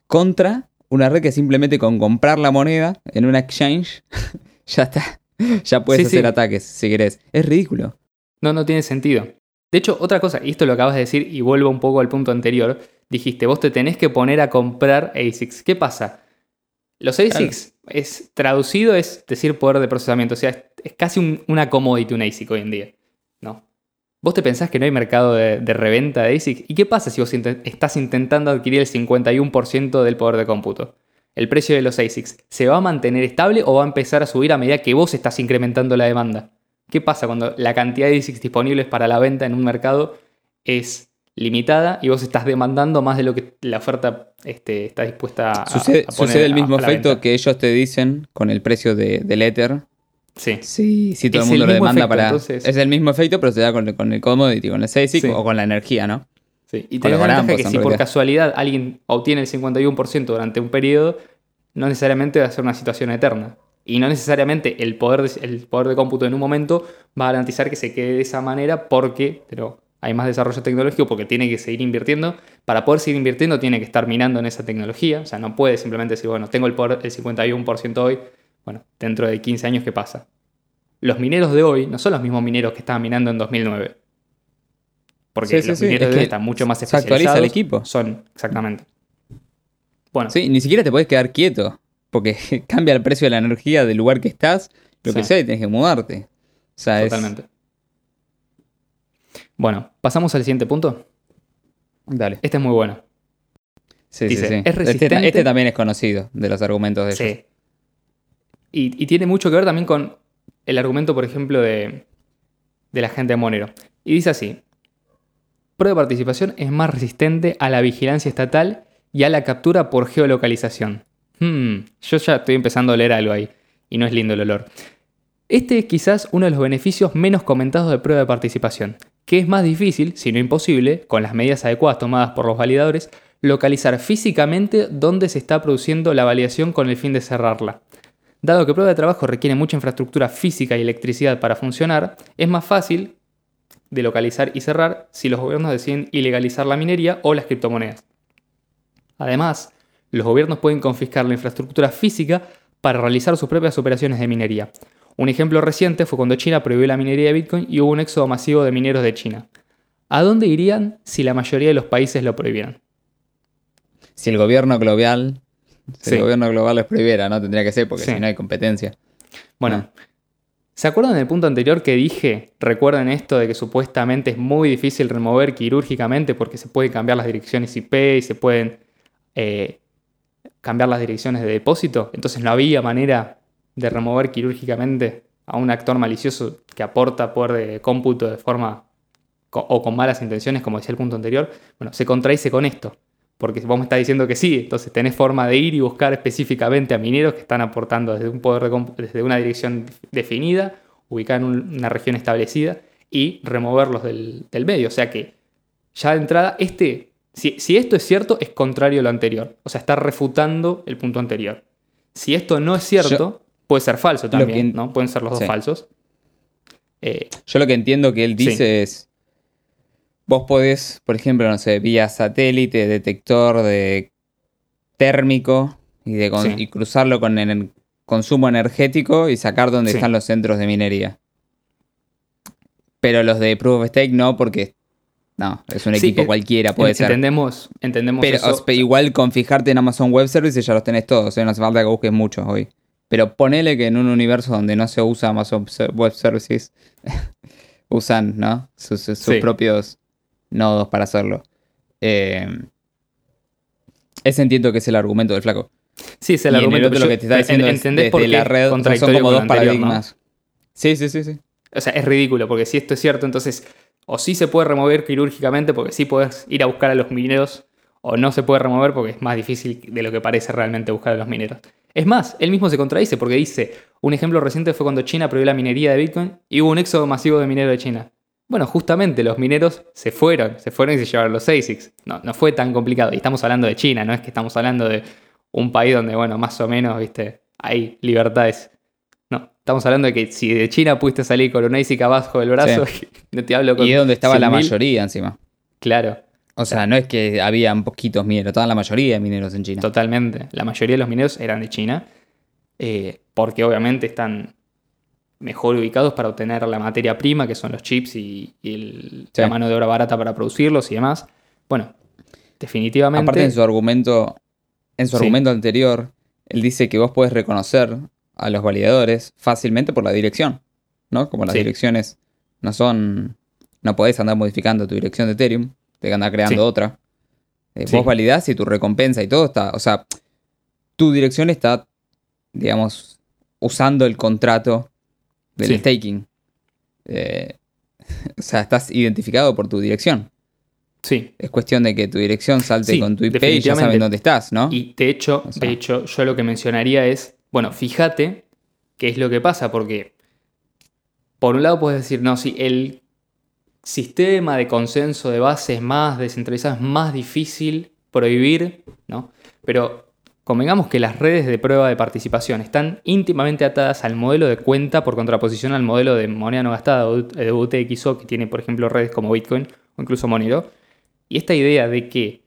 Contra una red que simplemente con comprar la moneda en una exchange ya está ya puedes hacer ataques si querés. Es ridículo. No, no tiene sentido. De hecho, otra cosa, y esto lo acabas de decir y vuelvo un poco al punto anterior, dijiste, vos te tenés que poner a comprar ASICs. ¿Qué pasa? Los ASICs es traducido es decir poder de procesamiento, o sea, es, casi una commodity un ASIC hoy en día, ¿no? ¿Vos te pensás que no hay mercado de, de reventa de ASIC? ¿Y qué pasa si vos estás intentando adquirir el 51% del poder de cómputo? ¿El precio de los ASICs se va a mantener estable o va a empezar a subir a medida que vos estás incrementando la demanda? ¿Qué pasa cuando la cantidad de ASICs disponibles para la venta en un mercado es limitada y vos estás demandando más de lo que la oferta este, está dispuesta a, Sucede, a poner sucede el mismo a efecto que ellos te dicen con el precio de, del Ether. Sí. Sí, sí, todo el mundo el lo demanda efecto, para. entonces- Es el mismo efecto, pero se da con, con el commodity, con el SASIC Sí. o con la energía, ¿no? Sí, Y tenés la ventaja que si por casualidad alguien obtiene el 51% durante un periodo, no necesariamente va a ser una situación eterna. Y no necesariamente el poder, de, el poder de cómputo en un momento va a garantizar que se quede de esa manera porque pero hay más desarrollo tecnológico, porque tiene que seguir invirtiendo. Para poder seguir invirtiendo tiene que estar minando en esa tecnología. O sea, no puede simplemente decir, bueno, tengo el, poder, el 51% hoy, bueno, dentro de 15 años, ¿qué pasa? Los mineros de hoy no son los mismos mineros que estaban minando en 2009. Porque Sí, los sí, mineros de hoy están mucho más se actualiza el especializados. equipo. Son, exactamente. Bueno, Sí, ni siquiera te puedes quedar quieto. Porque cambia el precio de la energía del lugar que estás, lo que sea, y tienes que mudarte. O sea, es- totalmente. Bueno, pasamos al siguiente punto. Dale. Este es muy bueno. Sí, Dice, sí, sí. ¿es Este, este también es conocido de los argumentos de ellos. Sí. Y, tiene mucho que ver también con el argumento, por ejemplo, de, de la gente de Monero. Y dice así: Prueba de participación es más resistente a la vigilancia estatal y a la captura por geolocalización. Hmm, yo ya estoy empezando a leer algo ahí, y no es lindo el olor. Este es quizás uno de los beneficios menos comentados de prueba de participación, que es más difícil, si no imposible, con las medidas adecuadas tomadas por los validadores, localizar físicamente dónde se está produciendo la validación con el fin de cerrarla. Dado que prueba de trabajo requiere mucha infraestructura física y electricidad para funcionar, es más fácil de localizar y cerrar si los gobiernos deciden ilegalizar la minería o las criptomonedas. Además, los gobiernos pueden confiscar la infraestructura física para realizar sus propias operaciones de minería. Un ejemplo reciente fue cuando China prohibió la minería de Bitcoin y hubo un éxodo masivo de mineros de China. ¿A dónde irían si la mayoría de los países lo prohibieran? Si el gobierno global. Si Sí. el gobierno global los prohibiera, ¿no? Tendría que ser, porque Sí. si no hay competencia. Bueno, ¿se acuerdan del punto anterior que dije? Recuerden esto de que supuestamente es muy difícil remover quirúrgicamente porque se pueden cambiar las direcciones IP y se pueden eh, cambiar las direcciones de depósito. Entonces no había manera de remover quirúrgicamente a un actor malicioso que aporta poder de cómputo de forma o con malas intenciones, como decía el punto anterior. Bueno, se contradice con esto. Porque vos me estás diciendo que sí, entonces tenés forma de ir y buscar específicamente a mineros que están aportando desde un poder de desde una dirección definida, ubicada en un- una región establecida, y removerlos del, del medio. O sea que ya de entrada, este, si, si esto es cierto, es contrario a lo anterior. O sea, está refutando el punto anterior. Si esto no es cierto, puede ser falso también, que- ¿no? Pueden ser los dos falsos. Eh, Yo lo que entiendo que él Sí. dice es. Vos podés, por ejemplo, no sé, vía satélite, detector de térmico y, de con- Sí. y cruzarlo con el consumo energético y sacar dónde Sí. están los centros de minería. Pero los de Proof of Stake no, porque. No, es un Sí, equipo eh, cualquiera, puede ser. entendemos, entendemos Pero, eso. igual con fijarte en Amazon Web Services ya los tenés todos, ¿eh? no hace falta que busques muchos hoy. Pero ponele que en un universo donde no se usa Amazon Web Services, usan ¿no? sus, sus Sí. propios nodos para hacerlo. Eh, ese entiendo que es el argumento del flaco. Sí, es el y en argumento. pero lo que te está en- diciendo es ¿entendés desde por qué la red, son como dos anterior, ¿no? paradigmas. Sí, sí, sí, sí. O sea, es ridículo, porque si esto es cierto, entonces o sí se puede remover quirúrgicamente, porque sí puedes ir a buscar a los mineros, o no se puede remover porque es más difícil de lo que parece realmente buscar a los mineros. Es más, él mismo se contradice porque dice, un ejemplo reciente fue cuando China prohibió la minería de Bitcoin y hubo un éxodo masivo de mineros de China. Bueno, justamente los mineros se fueron, se fueron y se llevaron los ASICs. No, no fue tan complicado. Y estamos hablando de China, no es que estamos hablando de un país donde, bueno, más o menos, viste, hay libertades. No, estamos hablando de que si de China pudiste salir con un ASIC abajo del brazo, no te hablo con Y es donde estaba la 100.000. mayoría encima. Claro, O sea, no es que habían poquitos mineros, estaban la mayoría de mineros en China. totalmente. La mayoría de los mineros eran de China, eh, porque obviamente están mejor ubicados para obtener la materia prima, que son los chips y, y el- Sí. la mano de obra barata para producirlos y demás. Bueno, definitivamente... Aparte en su argumento, en su Sí. argumento anterior, él dice que vos podés reconocer a los validadores fácilmente por la dirección, ¿no? Como las Sí. direcciones no son, No podés andar modificando tu dirección de Ethereum, tenés que andar creando otra. Eh. Vos validás y tu recompensa y todo está. O sea, tu dirección está, digamos, usando el contrato del Sí. staking. Eh, o sea, estás identificado por tu dirección. Sí. Es cuestión de que tu dirección salte Sí, con tu IP y ya saben dónde estás, ¿no? Y de hecho, O sea. de hecho, yo lo que mencionaría es, bueno, fíjate qué es lo que pasa, porque por un lado puedes decir, no, si el sistema de consenso de base es más descentralizado, es más difícil prohibir, ¿no? Pero convengamos que las redes de prueba de participación están íntimamente atadas al modelo de cuenta por contraposición al modelo de moneda no gastada de UTXO que tiene, por ejemplo, redes como Bitcoin o incluso Monero. Y esta idea de que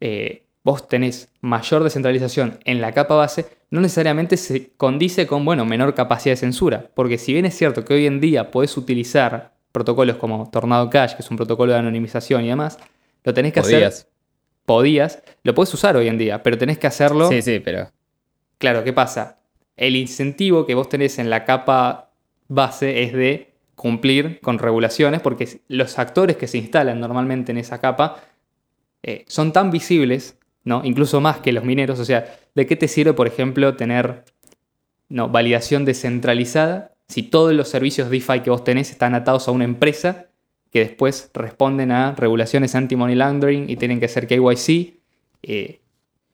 eh, vos tenés mayor descentralización en la capa base, no necesariamente se condice con, bueno, menor capacidad de censura. Porque si bien es cierto que hoy en día podés utilizar protocolos como Tornado Cash, que es un protocolo de anonimización y demás, lo tenés que hacer. Podías. Lo podés usar hoy en día, pero tenés que hacerlo. Sí, sí, pero. Claro, ¿qué pasa? El incentivo que vos tenés en la capa base es de cumplir con regulaciones, porque los actores que se instalan normalmente en esa capa eh, son tan visibles, ¿no? Incluso más que los mineros. O sea, ¿de qué te sirve, por ejemplo, tener no, validación descentralizada si todos los servicios DeFi que vos tenés están atados a una empresa que después responden a regulaciones anti-money laundering y tienen que hacer KYC? eh,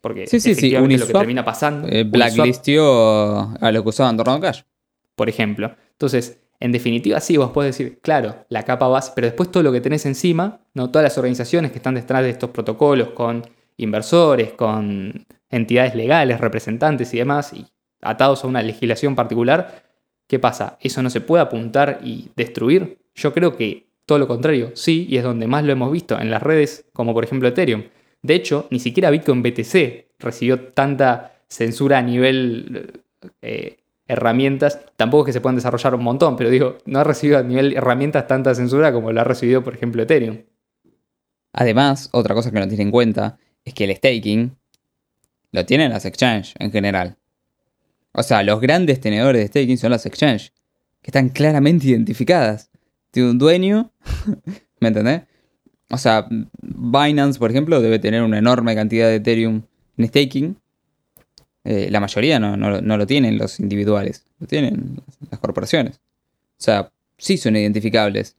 porque Sí, sí, lo que termina pasando. Eh, blacklistió a los que usaban Tornado Cash. por ejemplo. Entonces, en definitiva, sí, vos podés decir, claro, la capa base, pero después todo lo que tenés encima, ¿no? todas las organizaciones que están detrás de estos protocolos, con inversores, con entidades legales, representantes y demás, y atados a una legislación particular, ¿qué pasa? ¿Eso no se puede apuntar y destruir? Yo creo que todo lo contrario, sí, y es donde más lo hemos visto, en las redes como por ejemplo Ethereum. De hecho, ni siquiera Bitcoin BTC recibió tanta censura a nivel eh, herramientas. Tampoco es que se puedan desarrollar un montón, pero digo, no ha recibido a nivel herramientas tanta censura como lo ha recibido, por ejemplo, Ethereum. Además, otra cosa que no tiene en cuenta es que el staking lo tienen las exchanges en general. O sea, los grandes tenedores de staking son las exchanges, que están claramente identificadas. Tiene un dueño, ¿me entendés? O sea, Binance, por ejemplo, debe tener una enorme cantidad de Ethereum en staking. Eh, la mayoría no, no- no lo tienen los individuales, lo tienen las corporaciones. O sea, sí son identificables.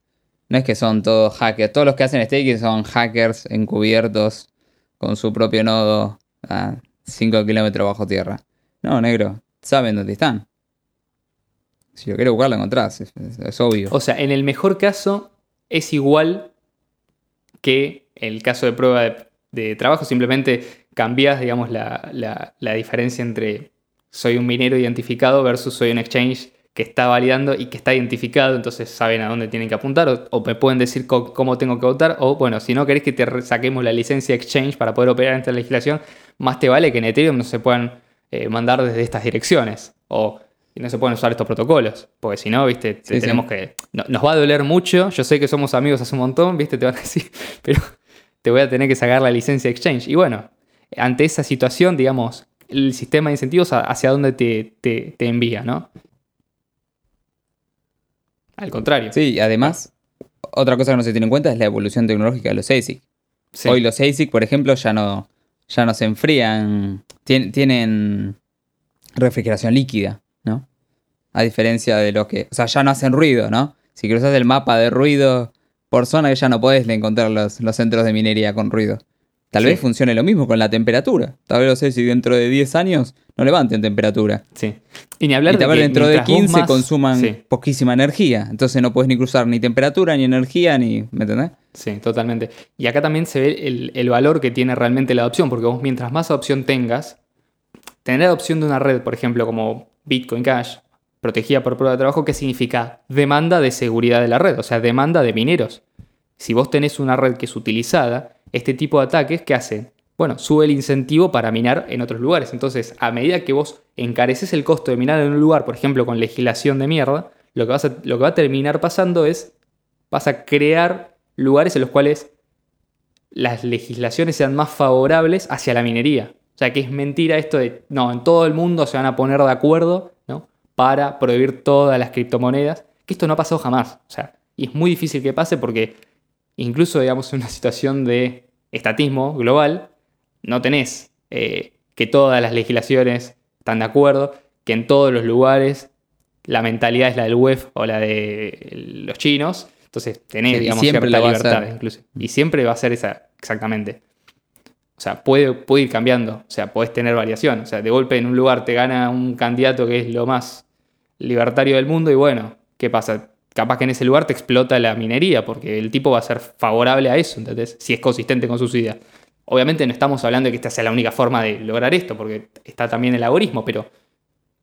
No es que son todos hackers. Todos los que hacen staking son hackers encubiertos con su propio nodo a 5 kilómetros bajo tierra. No, negro. Saben dónde están. Si lo quieres buscar, lo encontrás. Es, obvio. O sea, en el mejor caso es igual que el caso de prueba de, trabajo, simplemente cambias, digamos, la, la- diferencia entre soy un minero identificado versus soy un exchange que está validando y que está identificado, entonces saben a dónde tienen que apuntar, o, me pueden decir cómo tengo que votar, o bueno, si no querés que te saquemos la licencia exchange para poder operar en esta legislación, más te vale que en Ethereum no se puedan eh, mandar desde estas direcciones, o y no se pueden usar estos protocolos, porque si no, viste, te- Sí, sí. tenemos que... no- nos va a doler mucho, yo sé que somos amigos hace un montón, viste, te van a decir, pero te voy a tener que sacar la licencia exchange. Y bueno, ante esa situación, digamos, el sistema de incentivos hacia dónde te, te- te envía, ¿no? Al contrario. Sí, además, otra cosa que no se tiene en cuenta es la evolución tecnológica de los ASIC. Sí. Hoy los ASIC, por ejemplo, ya no, ya no se enfrían. Tien- tienen refrigeración líquida, ¿no? A diferencia de los que. O sea, ya no hacen ruido, ¿no? Si cruzas el mapa de ruido por zona, ya no podés encontrar los, los centros de minería con ruido. Tal Sí. vez funcione lo mismo con la temperatura. Tal vez los ASIC dentro de 10 años no levanten temperatura. Sí. Y ni hablar Y tal de vez que dentro de mientras vos 15 más- consuman Sí. poquísima energía. Entonces no puedes ni cruzar ni temperatura, ni energía, ni. ¿Me entendés? Sí, totalmente. Y acá también se ve el, el valor que tiene realmente la adopción, porque vos mientras más adopción tengas, tener adopción de una red, por ejemplo, como Bitcoin Cash, protegida por prueba de trabajo, ¿qué significa? Demanda de seguridad de la red, o sea, demanda de mineros. Si vos tenés una red que es utilizada, este tipo de ataques, ¿qué hacen? Bueno, sube el incentivo para minar en otros lugares. Entonces, a medida que vos encareces el costo de minar en un lugar, por ejemplo, con legislación de mierda, lo que, lo que va a terminar pasando es, vas a crear lugares en los cuales las legislaciones sean más favorables hacia la minería. O sea, que es mentira esto de, no, en todo el mundo se van a poner de acuerdo, ¿no? Para prohibir todas las criptomonedas, que esto no ha pasado jamás. O sea, y es muy difícil que pase porque incluso digamos en una situación de estatismo global, no tenés eh, que todas las legislaciones están de acuerdo, que en todos los lugares la mentalidad es la del web o la de los chinos, entonces tenés, Sí, digamos, cierta libertad incluso. Y siempre va a ser esa, exactamente. O sea, puede, puede ir cambiando, o sea, podés tener variación. O sea, de golpe en un lugar te gana un candidato que es lo más libertario del mundo y bueno, ¿qué pasa? Capaz que en ese lugar te explota la minería porque el tipo va a ser favorable a eso, ¿entendés? Si es consistente con sus ideas. Obviamente no estamos hablando de que esta sea la única forma de lograr esto, porque está también el algoritmo, pero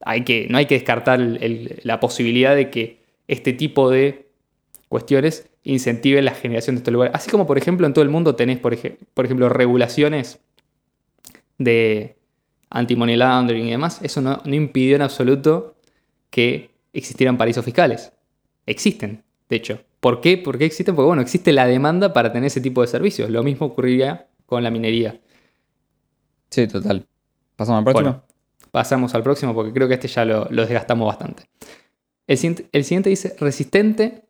hay que, no hay que descartar la posibilidad de que este tipo de cuestiones incentiven la generación de estos lugares. Así como, por ejemplo, en todo el mundo tenés, por, ej- por ejemplo, regulaciones de anti-money laundering y demás. Eso no, no impidió en absoluto que existieran paraísos fiscales. Existen, de hecho. ¿Por qué? ¿Por qué existen? Porque, bueno, existe la demanda para tener ese tipo de servicios. Lo mismo ocurriría con la minería. Sí, total. ¿Pasamos al próximo? Bueno, pasamos al próximo porque creo que este ya lo, lo desgastamos bastante. El siguiente, el siguiente dice resistente,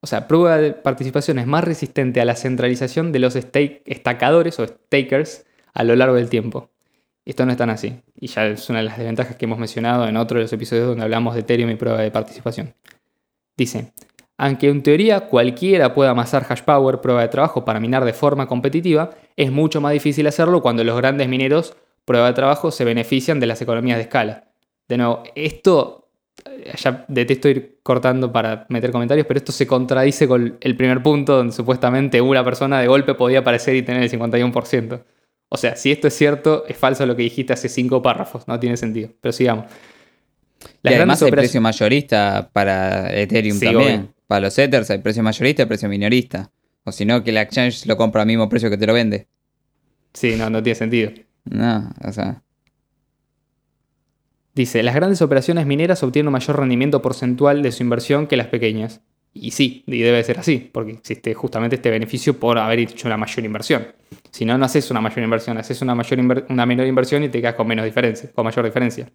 o sea, prueba de participación es más resistente a la centralización de los stake, estacadores o stakers a lo largo del tiempo. Esto no es tan así, y ya es una de las desventajas que hemos mencionado en otro de los episodios donde hablamos de Ethereum y prueba de participación. Dice, aunque en teoría cualquiera pueda amasar hash power, prueba de trabajo, para minar de forma competitiva, es mucho más difícil hacerlo cuando los grandes mineros, prueba de trabajo, se benefician de las economías de escala. De nuevo, esto, ya detesto ir cortando para meter comentarios, pero esto se contradice con el primer punto donde supuestamente una persona de golpe podía aparecer y tener el 51%. O sea, si esto es cierto, es falso lo que dijiste hace cinco párrafos, no tiene sentido. Pero sigamos. y además hay precio mayorista para Ethereum Sí, también. obvio. Para los Ethers hay precio mayorista y precio minorista. O si no, que la exchange lo compra al mismo precio que te lo vende. Sí, no, no tiene sentido. No, o sea. Dice, las grandes operaciones mineras obtienen un mayor rendimiento porcentual de su inversión que las pequeñas. Y sí, y debe ser así, porque existe justamente este beneficio por haber hecho una mayor inversión. Si no, no haces una mayor inversión, haces una, menor inversión y te quedas con menos diferencia, con mayor diferencia.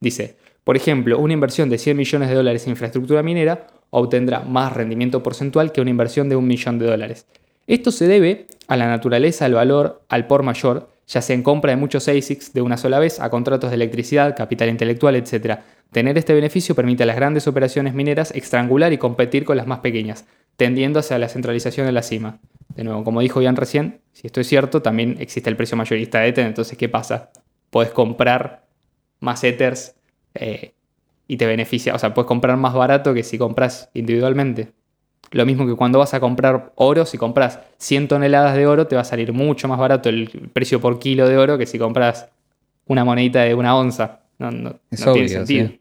Dice, por ejemplo, una inversión de 100 millones de dólares en infraestructura minera obtendrá más rendimiento porcentual que una inversión de un millón de dólares. Esto se debe a la naturaleza del valor al por mayor, ya sea en compra de muchos ASICs de una sola vez, a contratos de electricidad, capital intelectual, etc. Tener este beneficio permite a las grandes operaciones mineras estrangular y competir con las más pequeñas, tendiendo hacia la centralización en la cima. De nuevo, como dijo Ian recién, si esto es cierto, también existe el precio mayorista de Ether, entonces ¿qué pasa? Puedes comprar más Ethers eh, y te beneficia, o sea, puedes comprar más barato que si compras individualmente. Lo mismo que cuando vas a comprar oro, si compras 100 toneladas de oro, te va a salir mucho más barato el precio por kilo de oro que si compras una monedita de una onza. No, no- Es no tiene obvio, sentido. sí.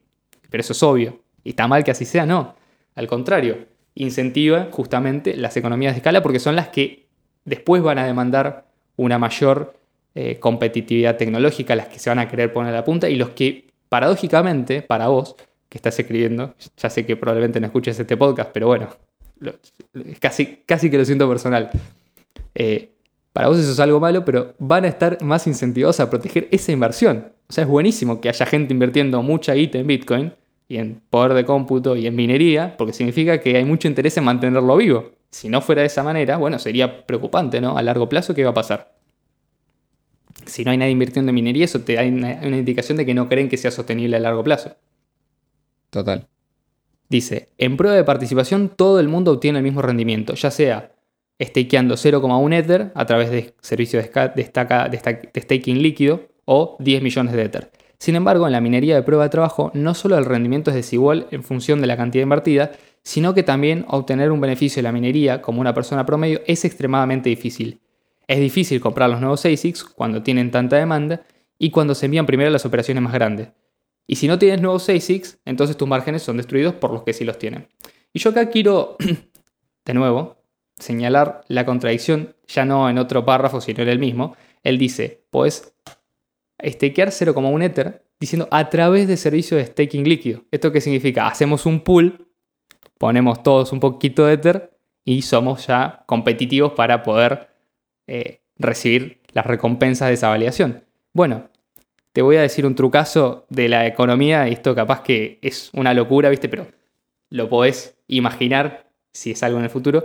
Pero eso es obvio. Y está mal que así sea, no. Al contrario, incentiva justamente las economías de escala porque son las que después van a demandar una mayor eh, competitividad tecnológica, las que se van a querer poner a la punta y los que, paradójicamente, para vos, que estás escribiendo, ya sé que probablemente no escuches este podcast, pero bueno, casi, casi que lo siento personal. Eh, para vos eso es algo malo, pero van a estar más incentivados a proteger esa inversión. O sea, es buenísimo que haya gente invirtiendo mucha guita en Bitcoin y en poder de cómputo y en minería, porque significa que hay mucho interés en mantenerlo vivo. Si no fuera de esa manera, bueno, sería preocupante, ¿no? A largo plazo, ¿qué va a pasar? Si no hay nadie invirtiendo en minería, eso te da una indicación de que no creen que sea sostenible a largo plazo. Total. Dice, en prueba de participación todo el mundo obtiene el mismo rendimiento, ya sea stakeando 0,1 Ether a través de servicios de, de staking líquido o 10 millones de Ether. Sin embargo, en la minería de prueba de trabajo no solo el rendimiento es desigual en función de la cantidad invertida, sino que también obtener un beneficio de la minería como una persona promedio es extremadamente difícil. Es difícil comprar los nuevos ASICs cuando tienen tanta demanda y cuando se envían primero las operaciones más grandes. Y si no tienes nuevos ASICs, entonces tus márgenes son destruidos por los que sí los tienen. Y yo acá quiero, de nuevo, señalar la contradicción, ya no en otro párrafo, sino en el mismo. Él dice, puedes stakear 0,1 Ether diciendo a través de servicio de staking líquido. ¿Esto qué significa? Hacemos un pool, ponemos todos un poquito de Ether y somos ya competitivos para poder eh, recibir las recompensas de esa validación. Bueno, te voy a decir un trucazo de la economía, y esto capaz que es una locura, ¿viste? Pero lo podés imaginar si es algo en el futuro.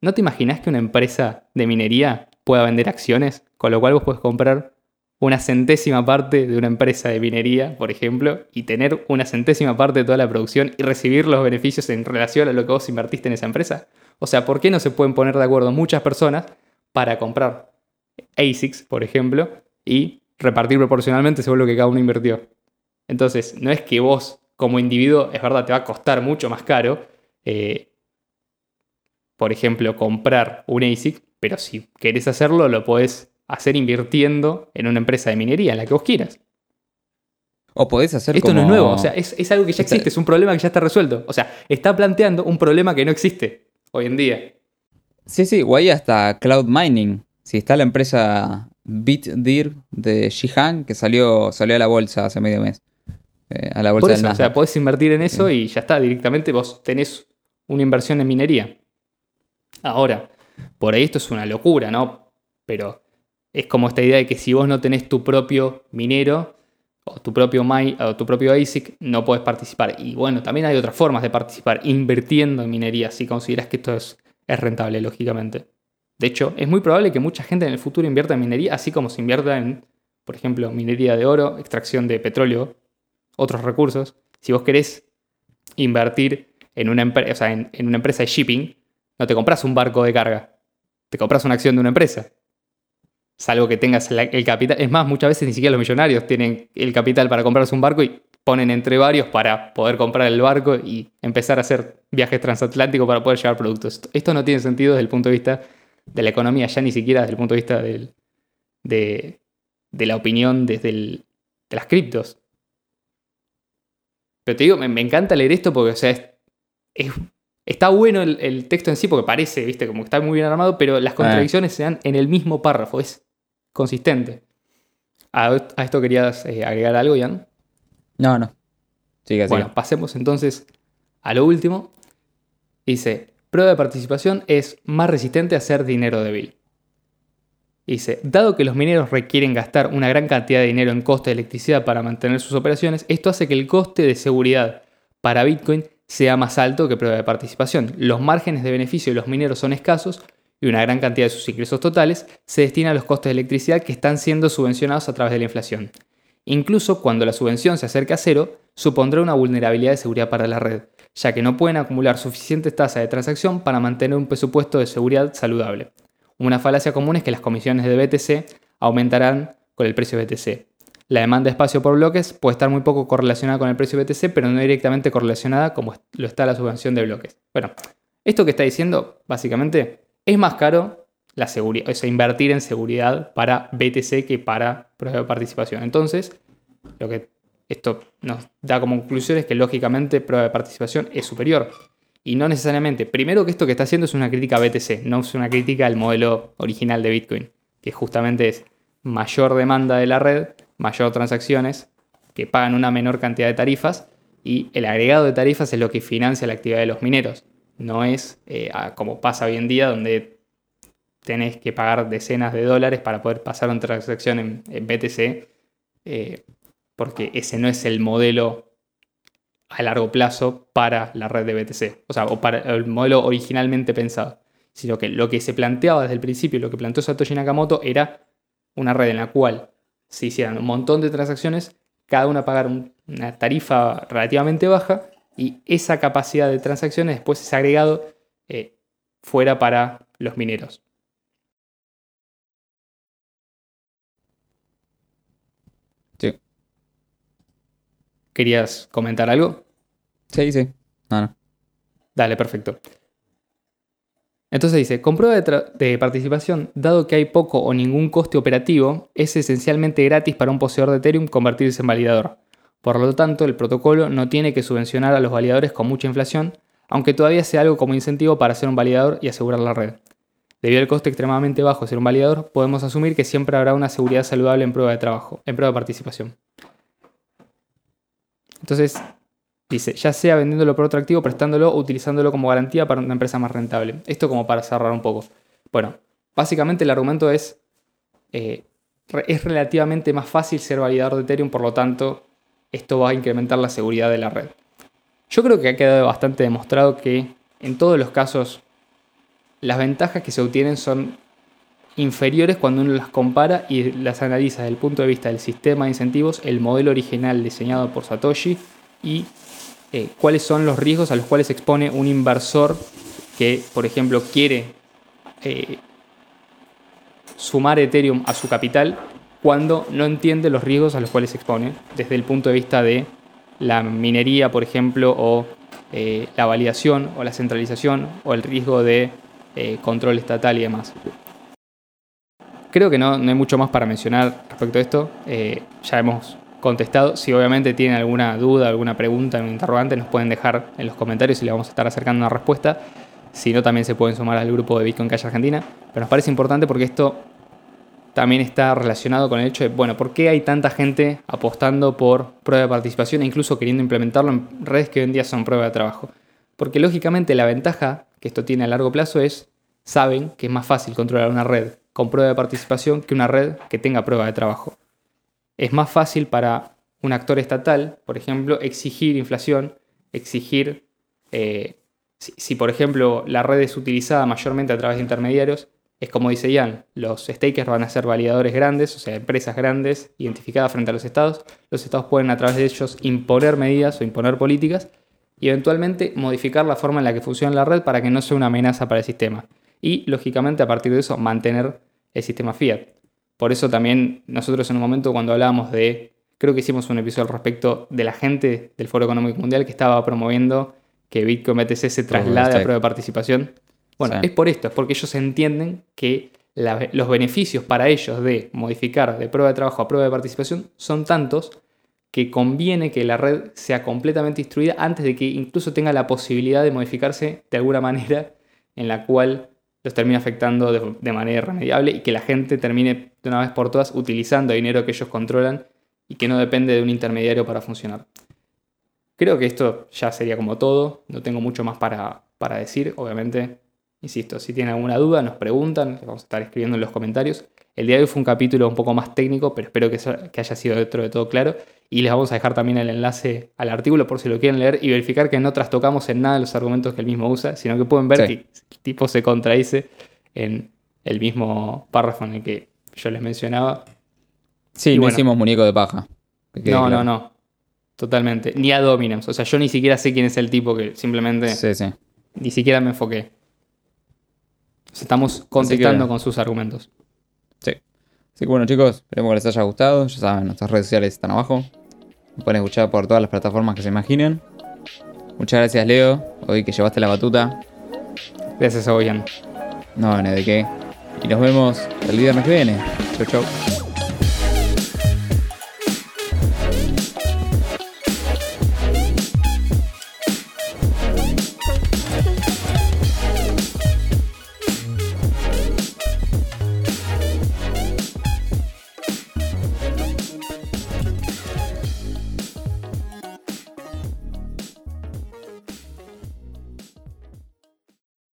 ¿No te imaginas que una empresa de minería pueda vender acciones? Con lo cual vos puedes comprar una centésima parte de una empresa de minería, por ejemplo, y tener una centésima parte de toda la producción y recibir los beneficios en relación a lo que vos invertiste en esa empresa. O sea, ¿por qué no se pueden poner de acuerdo muchas personas para comprar ASICs, por ejemplo, y repartir proporcionalmente según lo que cada uno invirtió? Entonces, no es que vos como individuo, es verdad, te va a costar mucho más caro, eh, por ejemplo, comprar un ASIC, pero si querés hacerlo, lo podés hacer invirtiendo en una empresa de minería, en la que vos quieras. O podés hacer Esto como... no es nuevo, o sea, es, es algo que ya existe, es un problema que ya está resuelto. O sea, está planteando un problema que no existe hoy en día. Sí, sí, o hay hasta cloud mining. Si está la empresa BitDir de Shihan, que salió, salió a la bolsa hace medio mes. Eh, a la bolsa Por del eso, o Nasdaq. sea, podés invertir en eso y ya está, directamente vos tenés una inversión en minería. Ahora, por ahí esto es una locura, ¿no? Pero es como esta idea de que si vos no tenés tu propio minero o tu propio, mi- o tu propio ASIC, no podés participar. Y bueno, también hay otras formas de participar, invirtiendo en minería, si consideras que esto es, es rentable, lógicamente. De hecho, es muy probable que mucha gente en el futuro invierta en minería, así como se invierta en, por ejemplo, minería de oro, extracción de petróleo, otros recursos. Si vos querés invertir en una, o sea, en, una empresa de shipping, no te compras un barco de carga, te compras una acción de una empresa. Salvo que tengas el capital. Es más, muchas veces ni siquiera los millonarios tienen el capital para comprarse un barco y ponen entre varios para poder comprar el barco y empezar a hacer viajes transatlánticos para poder llevar productos. Esto no tiene sentido desde el punto de vista de la economía, ya ni siquiera desde el punto de vista del- de, de la opinión desde el- de las criptos. Pero te digo, me, me encanta leer esto porque, o sea, es, es- está bueno el, el texto en sí porque parece, viste, como que está muy bien armado, pero las contradicciones se dan en el mismo párrafo, es consistente. A, a esto querías eh, agregar algo, Ian. No, no. Bueno, pasemos entonces a lo último. Dice, prueba de participación es más resistente a ser dinero débil. Dice, dado que los mineros requieren gastar una gran cantidad de dinero en coste de electricidad para mantener sus operaciones, esto hace que el coste de seguridad para Bitcoin sea más alto que prueba de participación. Los márgenes de beneficio de los mineros son escasos y una gran cantidad de sus ingresos totales se destina a los costes de electricidad que están siendo subvencionados a través de la inflación. Incluso cuando la subvención se acerca a cero, supondrá una vulnerabilidad de seguridad para la red, ya que no pueden acumular suficientes tasas de transacción para mantener un presupuesto de seguridad saludable. Una falacia común es que las comisiones de BTC aumentarán con el precio BTC. La demanda de espacio por bloques puede estar muy poco correlacionada con el precio BTC, pero no directamente correlacionada como lo está la subvención de bloques. Bueno, esto que está diciendo, básicamente, es más caro la seguridad, invertir en seguridad para BTC que para participación. Entonces, lo que esto nos da como conclusión es que lógicamente prueba de participación es superior. Y no necesariamente. Primero que esto que está haciendo es una crítica a BTC, no es una crítica al modelo original de Bitcoin, que justamente es mayor demanda de la red, mayor transacciones, que pagan una menor cantidad de tarifas, y el agregado de tarifas es lo que financia la actividad de los mineros. No es eh, como pasa hoy en día, donde tenés que pagar decenas de dólares para poder pasar una transacción en, en BTC, eh, porque ese no es el modelo a largo plazo para la red de BTC, o sea, o para el modelo originalmente pensado, sino que lo que se planteaba desde el principio, lo que planteó Satoshi Nakamoto era una red en la cual se hicieran un montón de transacciones, cada una pagar un- una tarifa relativamente baja y esa capacidad de transacciones después ese agregado eh, fuera para los mineros. ¿Querías comentar algo? Sí, sí. No, no. Dale, perfecto. Entonces dice, con prueba de, de participación, dado que hay poco o ningún coste operativo, es esencialmente gratis para un poseedor de Ethereum convertirse en validador. Por lo tanto, el protocolo no tiene que subvencionar a los validadores con mucha inflación, aunque todavía sea algo como incentivo para ser un validador y asegurar la red. Debido al coste extremadamente bajo de ser un validador, podemos asumir que siempre habrá una seguridad saludable en prueba de trabajo, en prueba de participación. Entonces, Dice, ya sea vendiéndolo por otro activo, prestándolo o utilizándolo como garantía para una empresa más rentable. Esto como para cerrar un poco. Bueno, básicamente el argumento es, eh, es relativamente más fácil ser validador de Ethereum, por lo tanto, esto va a incrementar la seguridad de la red. Yo creo que ha quedado bastante demostrado que en todos los casos las ventajas que se obtienen son inferiores cuando uno las compara y las analiza desde el punto de vista del sistema de incentivos, el modelo original diseñado por Satoshi y eh, cuáles son los riesgos a los cuales se expone un inversor que, por ejemplo, quiere eh, sumar Ethereum a su capital cuando no entiende los riesgos a los cuales se expone desde el punto de vista de la minería, por ejemplo, o eh, la validación o la centralización o el riesgo de control estatal y demás. Creo que no, no, hay mucho más para mencionar respecto a esto. ya hemos contestado. Si obviamente tienen alguna duda, alguna pregunta, un interrogante, nos pueden dejar en los comentarios y le vamos a estar acercando una respuesta. Si no, también se pueden sumar al grupo de Bitcoin Calle Argentina. Pero nos parece importante porque esto también está relacionado con el hecho de, bueno, ¿por qué hay tanta gente apostando por prueba de participación e incluso queriendo implementarlo en redes que hoy en día son prueba de trabajo? Porque lógicamente la ventaja que esto tiene a largo plazo es, saben que es más fácil controlar una red con prueba de participación que una red que tenga prueba de trabajo es más fácil para un actor estatal, por ejemplo, exigir inflación, exigir, eh, si, por ejemplo la red es utilizada mayormente a través de intermediarios, es como dice Ian, los stakers van a ser validadores grandes, o sea, empresas grandes identificadas frente a los estados. Los estados pueden a través de ellos imponer medidas o imponer políticas y eventualmente modificar la forma en la que funciona la red para que no sea una amenaza para el sistema. Y, lógicamente, a partir de eso, mantener el sistema fiat. Por eso también nosotros en un momento cuando hablábamos de, creo que hicimos un episodio al respecto de la gente del Foro Económico Mundial que estaba promoviendo que Bitcoin BTC se traslade a prueba de participación. Bueno, es por esto, es porque ellos entienden que los beneficios para ellos de modificar de prueba de trabajo a prueba de participación son tantos que conviene que la red sea completamente instruida antes de que incluso tenga la posibilidad de modificarse de alguna manera en la cual los termina afectando de, manera irremediable y que la gente termine de una vez por todas utilizando dinero que ellos controlan y que no depende de un intermediario para funcionar. Creo que esto ya sería como todo, no tengo mucho más para, para decir, obviamente, insisto, si tienen alguna duda nos preguntan, vamos a estar escribiendo en los comentarios. El día de hoy fue un capítulo un poco más técnico, pero espero que, que haya sido dentro de todo claro. Y les vamos a dejar también el enlace al artículo por si lo quieren leer y verificar que no trastocamos en nada los argumentos que él mismo usa, sino que pueden ver que el tipo se contradice en el mismo párrafo en el que yo les mencionaba. Sí, no hicimos muñeco de paja. No, no, no. Totalmente. Ni a Dominance. O sea, yo ni siquiera sé quién es el tipo que simplemente. Sí, sí. Ni siquiera me enfoqué. Estamos contestando con sus argumentos. Así que bueno chicos, esperemos que les haya gustado. Ya saben, nuestras redes sociales están abajo. Me pueden escuchar por todas las plataformas que se imaginen. Muchas gracias Leo, hoy que llevaste la batuta. Gracias a Oyan. No, ni de qué. Y nos vemos el viernes que viene. Chau chau.